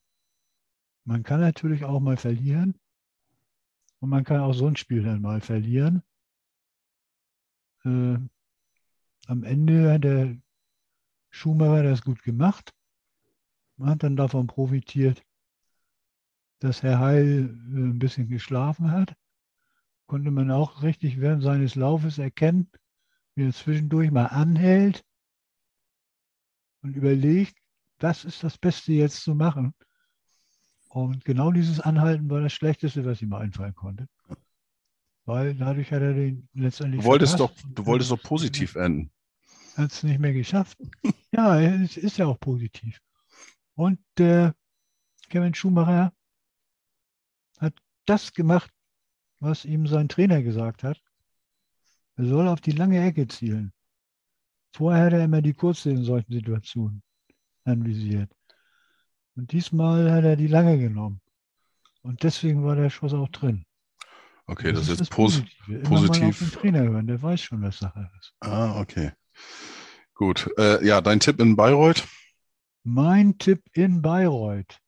man kann natürlich auch mal verlieren. Und man kann auch so ein Spiel dann mal verlieren. Äh, am Ende hat der Schumacher das gut gemacht. Man hat dann davon profitiert, dass Herr Heil äh, ein bisschen geschlafen hat. Konnte man auch richtig während seines Laufes erkennen, wie er zwischendurch mal anhält und überlegt, was ist das Beste jetzt zu machen. Und genau dieses Anhalten war das Schlechteste, was ihm einfallen konnte. Weil dadurch hat er den letztendlich. Du wolltest, doch, du wolltest doch positiv enden. Hat es nicht mehr geschafft. ja, es ist ja auch positiv. Und der Kevin Schumacher hat das gemacht, was ihm sein Trainer gesagt hat. Er soll auf die lange Ecke zielen. Vorher hat er immer die kurze in solchen Situationen anvisiert. Und diesmal hat er die lange genommen. Und deswegen war der Schuss auch drin. Okay, das, ist jetzt das pos Positive. Immer Mal auf den positiv. Trainer hören, der weiß schon, was Sache ist. Ah, okay. Gut. Äh, ja, dein Tipp in Bayreuth? Mein Tipp in Bayreuth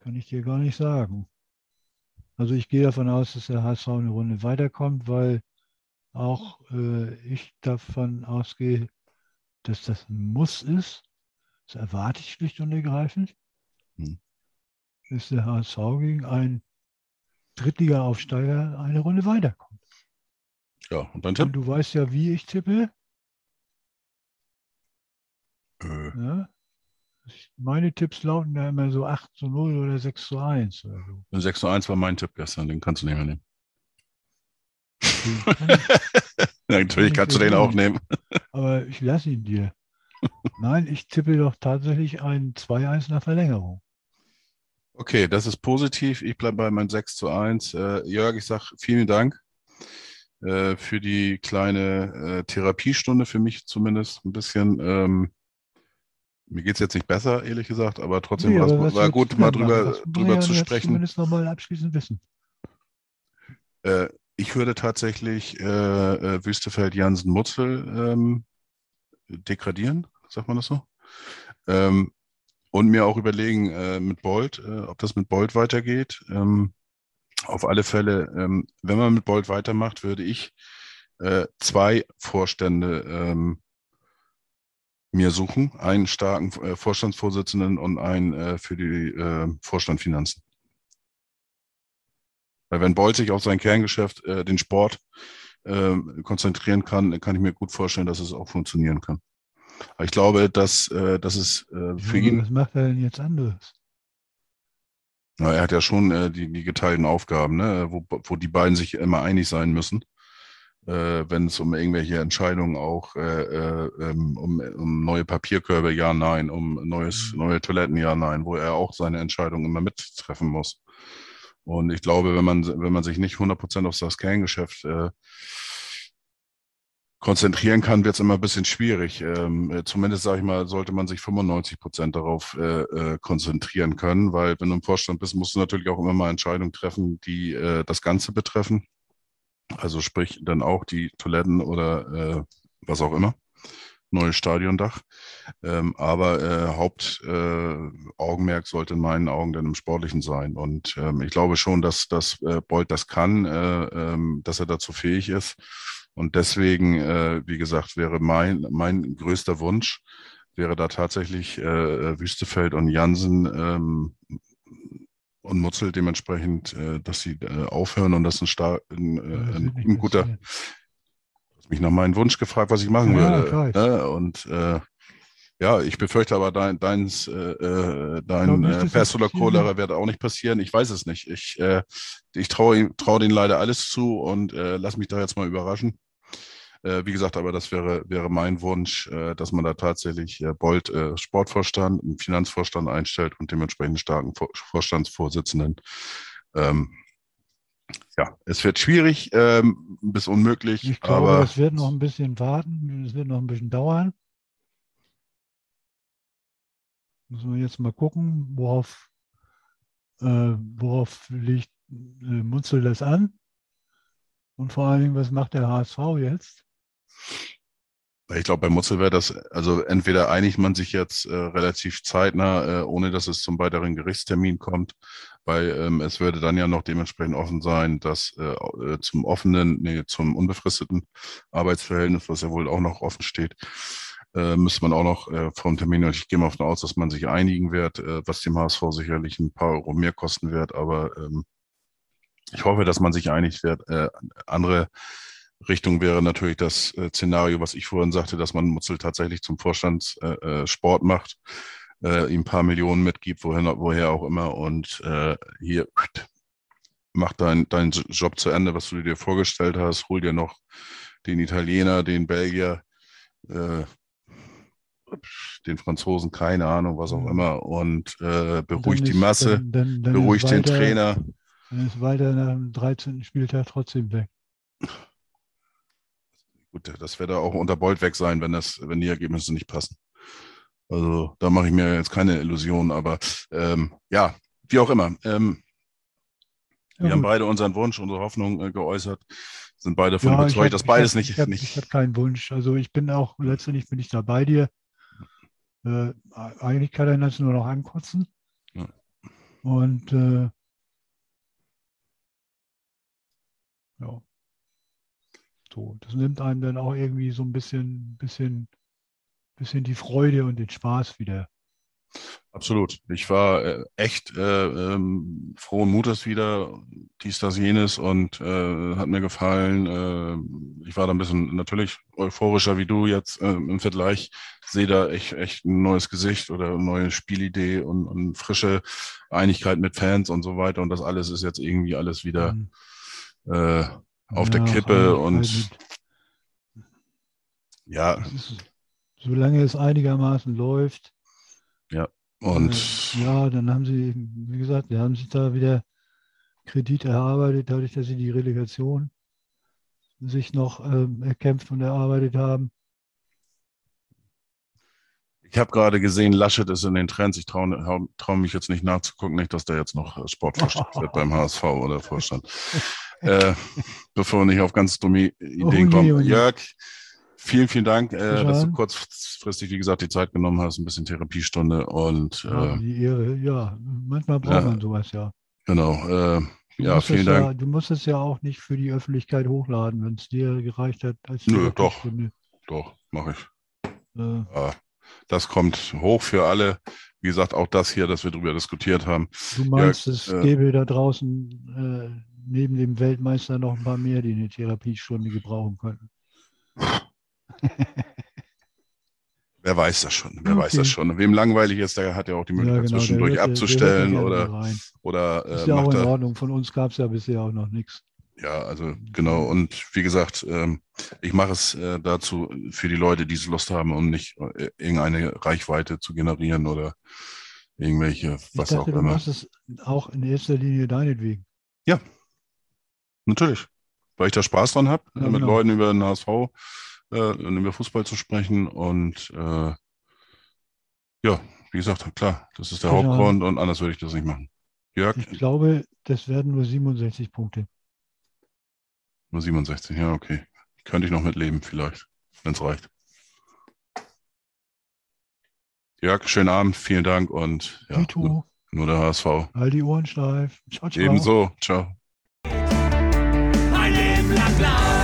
kann ich dir gar nicht sagen. Also ich gehe davon aus, dass der HSV eine Runde weiterkommt, weil auch äh, ich davon ausgehe, dass das ein Muss ist. Das erwarte ich schlicht und ergreifend. Hm. Dass der HSV gegen einen Drittliga-Aufsteiger eine Runde weiterkommt. Ja, und dein Und Tipp? du weißt ja, wie ich tippe. Äh, Ja? Meine Tipps lauten ja immer so 8 zu 0 oder 6 zu 1 oder so. 6 zu 1 war mein Tipp gestern, den kannst du nicht mehr nehmen. Kann natürlich ich kannst du den auch nehmen. Aber ich lasse ihn dir. Nein, ich tippe doch tatsächlich ein 2-1 nach Verlängerung. Okay, das ist positiv. Ich bleibe bei meinem 6 zu 1. Äh, Jörg, ich sage vielen Dank äh, für die kleine äh, Therapiestunde, für mich zumindest ein bisschen. Ähm, mir geht es jetzt nicht besser, ehrlich gesagt, aber trotzdem Nee, war aber es war willst gut, mal machen? drüber, drüber ja zu sprechen. Zumindest nochmal abschließend wissen. Äh, ich würde tatsächlich äh, äh, Wüstefeld Jansen Mutzel ähm, degradieren, sagt man das so? Ähm, und mir auch überlegen äh, mit Bolt, äh, ob das mit Bolt weitergeht. Ähm, auf alle Fälle, ähm, wenn man mit Bolt weitermacht, würde ich äh, zwei Vorstände ähm, mir suchen, einen starken äh, Vorstandsvorsitzenden und einen äh, für die äh, Vorstand Finanzen. Weil wenn Bolt sich auf sein Kerngeschäft, äh, den Sport, äh, konzentrieren kann, kann ich mir gut vorstellen, dass es auch funktionieren kann. Ich glaube, dass, äh, dass es äh, für ihn, Was macht er denn jetzt anderes? na, er hat ja schon äh, die, die geteilten Aufgaben, ne? wo, wo die beiden sich immer einig sein müssen, äh, wenn es um irgendwelche Entscheidungen auch äh, äh, ähm, um, um neue Papierkörbe, ja, nein, um neues, Mhm. neue Toiletten, ja, nein, wo er auch seine Entscheidungen immer mittreffen muss. Und ich glaube, wenn man, wenn man sich nicht 100% auf das Kerngeschäft äh, konzentrieren kann, wird es immer ein bisschen schwierig. Ähm, äh, zumindest, sage ich mal, sollte man sich 95 Prozent darauf äh, äh, konzentrieren können, weil wenn du im Vorstand bist, musst du natürlich auch immer mal Entscheidungen treffen, die äh, das Ganze betreffen. Also sprich dann auch die Toiletten oder äh, was auch immer. Neues Stadiondach. Ähm, aber äh, Hauptaugenmerk sollte in meinen Augen dann im Sportlichen sein. Und ähm, ich glaube schon, dass, dass äh, Bolt das kann, äh, ähm, dass er dazu fähig ist. Und deswegen, äh, wie gesagt, wäre mein, mein größter Wunsch, wäre da tatsächlich äh, Wüstefeld und Jansen ähm, und Mutzel dementsprechend, äh, dass sie äh, aufhören und das ein, star ein, Ja, äh, das ein, ein guter, passieren. hast mich nach meinem Wunsch gefragt, was ich machen Ja, würde. Ne? Und äh, ja, ich befürchte aber, dein, deins, äh, äh, dein nicht, äh, Pest oder Cholera wird auch nicht passieren. Ich weiß es nicht. Ich, äh, ich traue traue denen leider alles zu und äh, lass mich da jetzt mal überraschen. Äh, wie gesagt, aber das wäre, wäre mein Wunsch, äh, dass man da tatsächlich äh, Bolt äh, Sportvorstand, einen Finanzvorstand einstellt und dementsprechend starken Vor Vorstandsvorsitzenden. Ähm, ja, es wird schwierig ähm, bis unmöglich, Ich glaube, aber das wird noch ein bisschen warten, es wird noch ein bisschen dauern. Müssen wir jetzt mal gucken, worauf, äh, worauf legt äh, Munzel das an? Und vor allen Dingen, was macht der HSV jetzt? Ich glaube, bei Mutzel wäre das, also entweder einigt man sich jetzt äh, relativ zeitnah, äh, ohne dass es zum weiteren Gerichtstermin kommt, weil ähm, es würde dann ja noch dementsprechend offen sein, dass äh, äh, zum offenen, nee, zum unbefristeten Arbeitsverhältnis, was ja wohl auch noch offen steht, äh, müsste man auch noch äh, vom Termin, ich gehe mal davon aus, dass man sich einigen wird, äh, was dem HSV sicherlich ein paar Euro mehr kosten wird, aber ähm, ich hoffe, dass man sich einig wird. Äh, andere Richtung wäre natürlich das äh, Szenario, was ich vorhin sagte, dass man Mutzel tatsächlich zum Vorstandssport äh, äh, macht, ihm ein paar Millionen mitgibt, wohin, woher auch immer, und hier mach deinen dein Job zu Ende, was du dir vorgestellt hast, hol dir noch den Italiener, den Belgier, den Franzosen, keine Ahnung, was auch immer, und äh, beruhigt die Masse, Dann, dann, dann beruhigt ist den Walter, Trainer. Dann ist Walter nach dem 13. Spieltag trotzdem weg. Gut, das wird auch unter Bolt weg sein, wenn das, wenn die Ergebnisse nicht passen. Also da mache ich mir jetzt keine Illusionen, aber ähm, ja, wie auch immer. Ähm, Ja, wir haben beide unseren Wunsch, unsere Hoffnung äh, geäußert, sind beide davon Ja, ich überzeugt, hab- dass ich beides hab- nicht, Ich habe nicht hab keinen Wunsch. Also ich bin auch, letztendlich bin ich da bei dir. Äh, eigentlich kann er das nur noch ankotzen. Ja. Und äh, ja. So, das nimmt einem dann auch irgendwie so ein bisschen, bisschen, bisschen die Freude und den Spaß wieder. Absolut. Ich war äh, echt äh, ähm, frohen Mutes wieder, dies, das, jenes und äh, hat mir gefallen. Äh, ich war da ein bisschen natürlich euphorischer wie du jetzt äh, im Vergleich. Sehe da echt, echt ein neues Gesicht oder eine neue Spielidee und, und frische Einigkeit mit Fans und so weiter. Und das alles ist jetzt irgendwie alles wieder Mhm. Äh, auf der Ja, Kippe Einigkeit und ja, ist, solange es einigermaßen läuft, und Äh, ja, dann haben sie, wie gesagt, die haben sich da wieder Kredit erarbeitet, dadurch, dass sie die Relegation sich noch ähm, erkämpft und erarbeitet haben. Ich habe gerade gesehen, Laschet ist in den Trends. Ich traue trau mich jetzt nicht nachzugucken, nicht, dass der jetzt noch äh, Sportvorstand wird beim HSV oder Vorstand. Äh, bevor wir nicht auf ganz dumme Ideen je, kommen. oh. Jörg, vielen, vielen Dank, äh, dass du kurzfristig, wie gesagt, die Zeit genommen hast, ein bisschen Therapiestunde und Ja, äh, die Ehre, ja, manchmal braucht Ja. man sowas ja. genau. Äh, Du ja, vielen Dank. Ja, du musst es ja auch nicht für die Öffentlichkeit hochladen, wenn es dir gereicht hat. Als Nö, doch. Doch, mache ich. Äh, Ja, das kommt hoch für alle. Wie gesagt, auch das hier, dass wir darüber diskutiert haben. du meinst, es äh, gäbe da draußen neben dem Weltmeister noch ein paar mehr, die eine Therapiestunde gebrauchen könnten. Wer weiß das schon? Wer Okay. weiß das schon? Wem langweilig ist, der hat ja auch die Ja, Möglichkeit, genau, zwischendurch der hört- der abzustellen hört oder, oder Ist äh, ja auch in. Ordnung. Von uns gab es ja bisher auch noch nichts. Ja, also genau. Und wie gesagt, ähm, ich mache es äh, dazu für die Leute, die es Lust haben, um nicht äh, irgendeine Reichweite zu generieren oder irgendwelche, Ich was dachte, auch du immer. machst es auch in erster Linie deinetwegen. Natürlich. Weil ich da Spaß dran habe, Ja, mit genau. Leuten über den HSV äh, und über Fußball zu sprechen. Und äh, ja, wie gesagt, klar, das ist der Genau. Hauptgrund und anders würde ich das nicht machen. Jörg, Ich glaube, das werden nur 67 Punkte. nur 67, ja, okay. Könnte ich noch mitleben, vielleicht, wenn es reicht. Jörg, schönen Abend, vielen Dank und ja, nur, nur der HSV. all die Ohren steif. Ciao, ciao. Ebenso, ciao. Ein Leben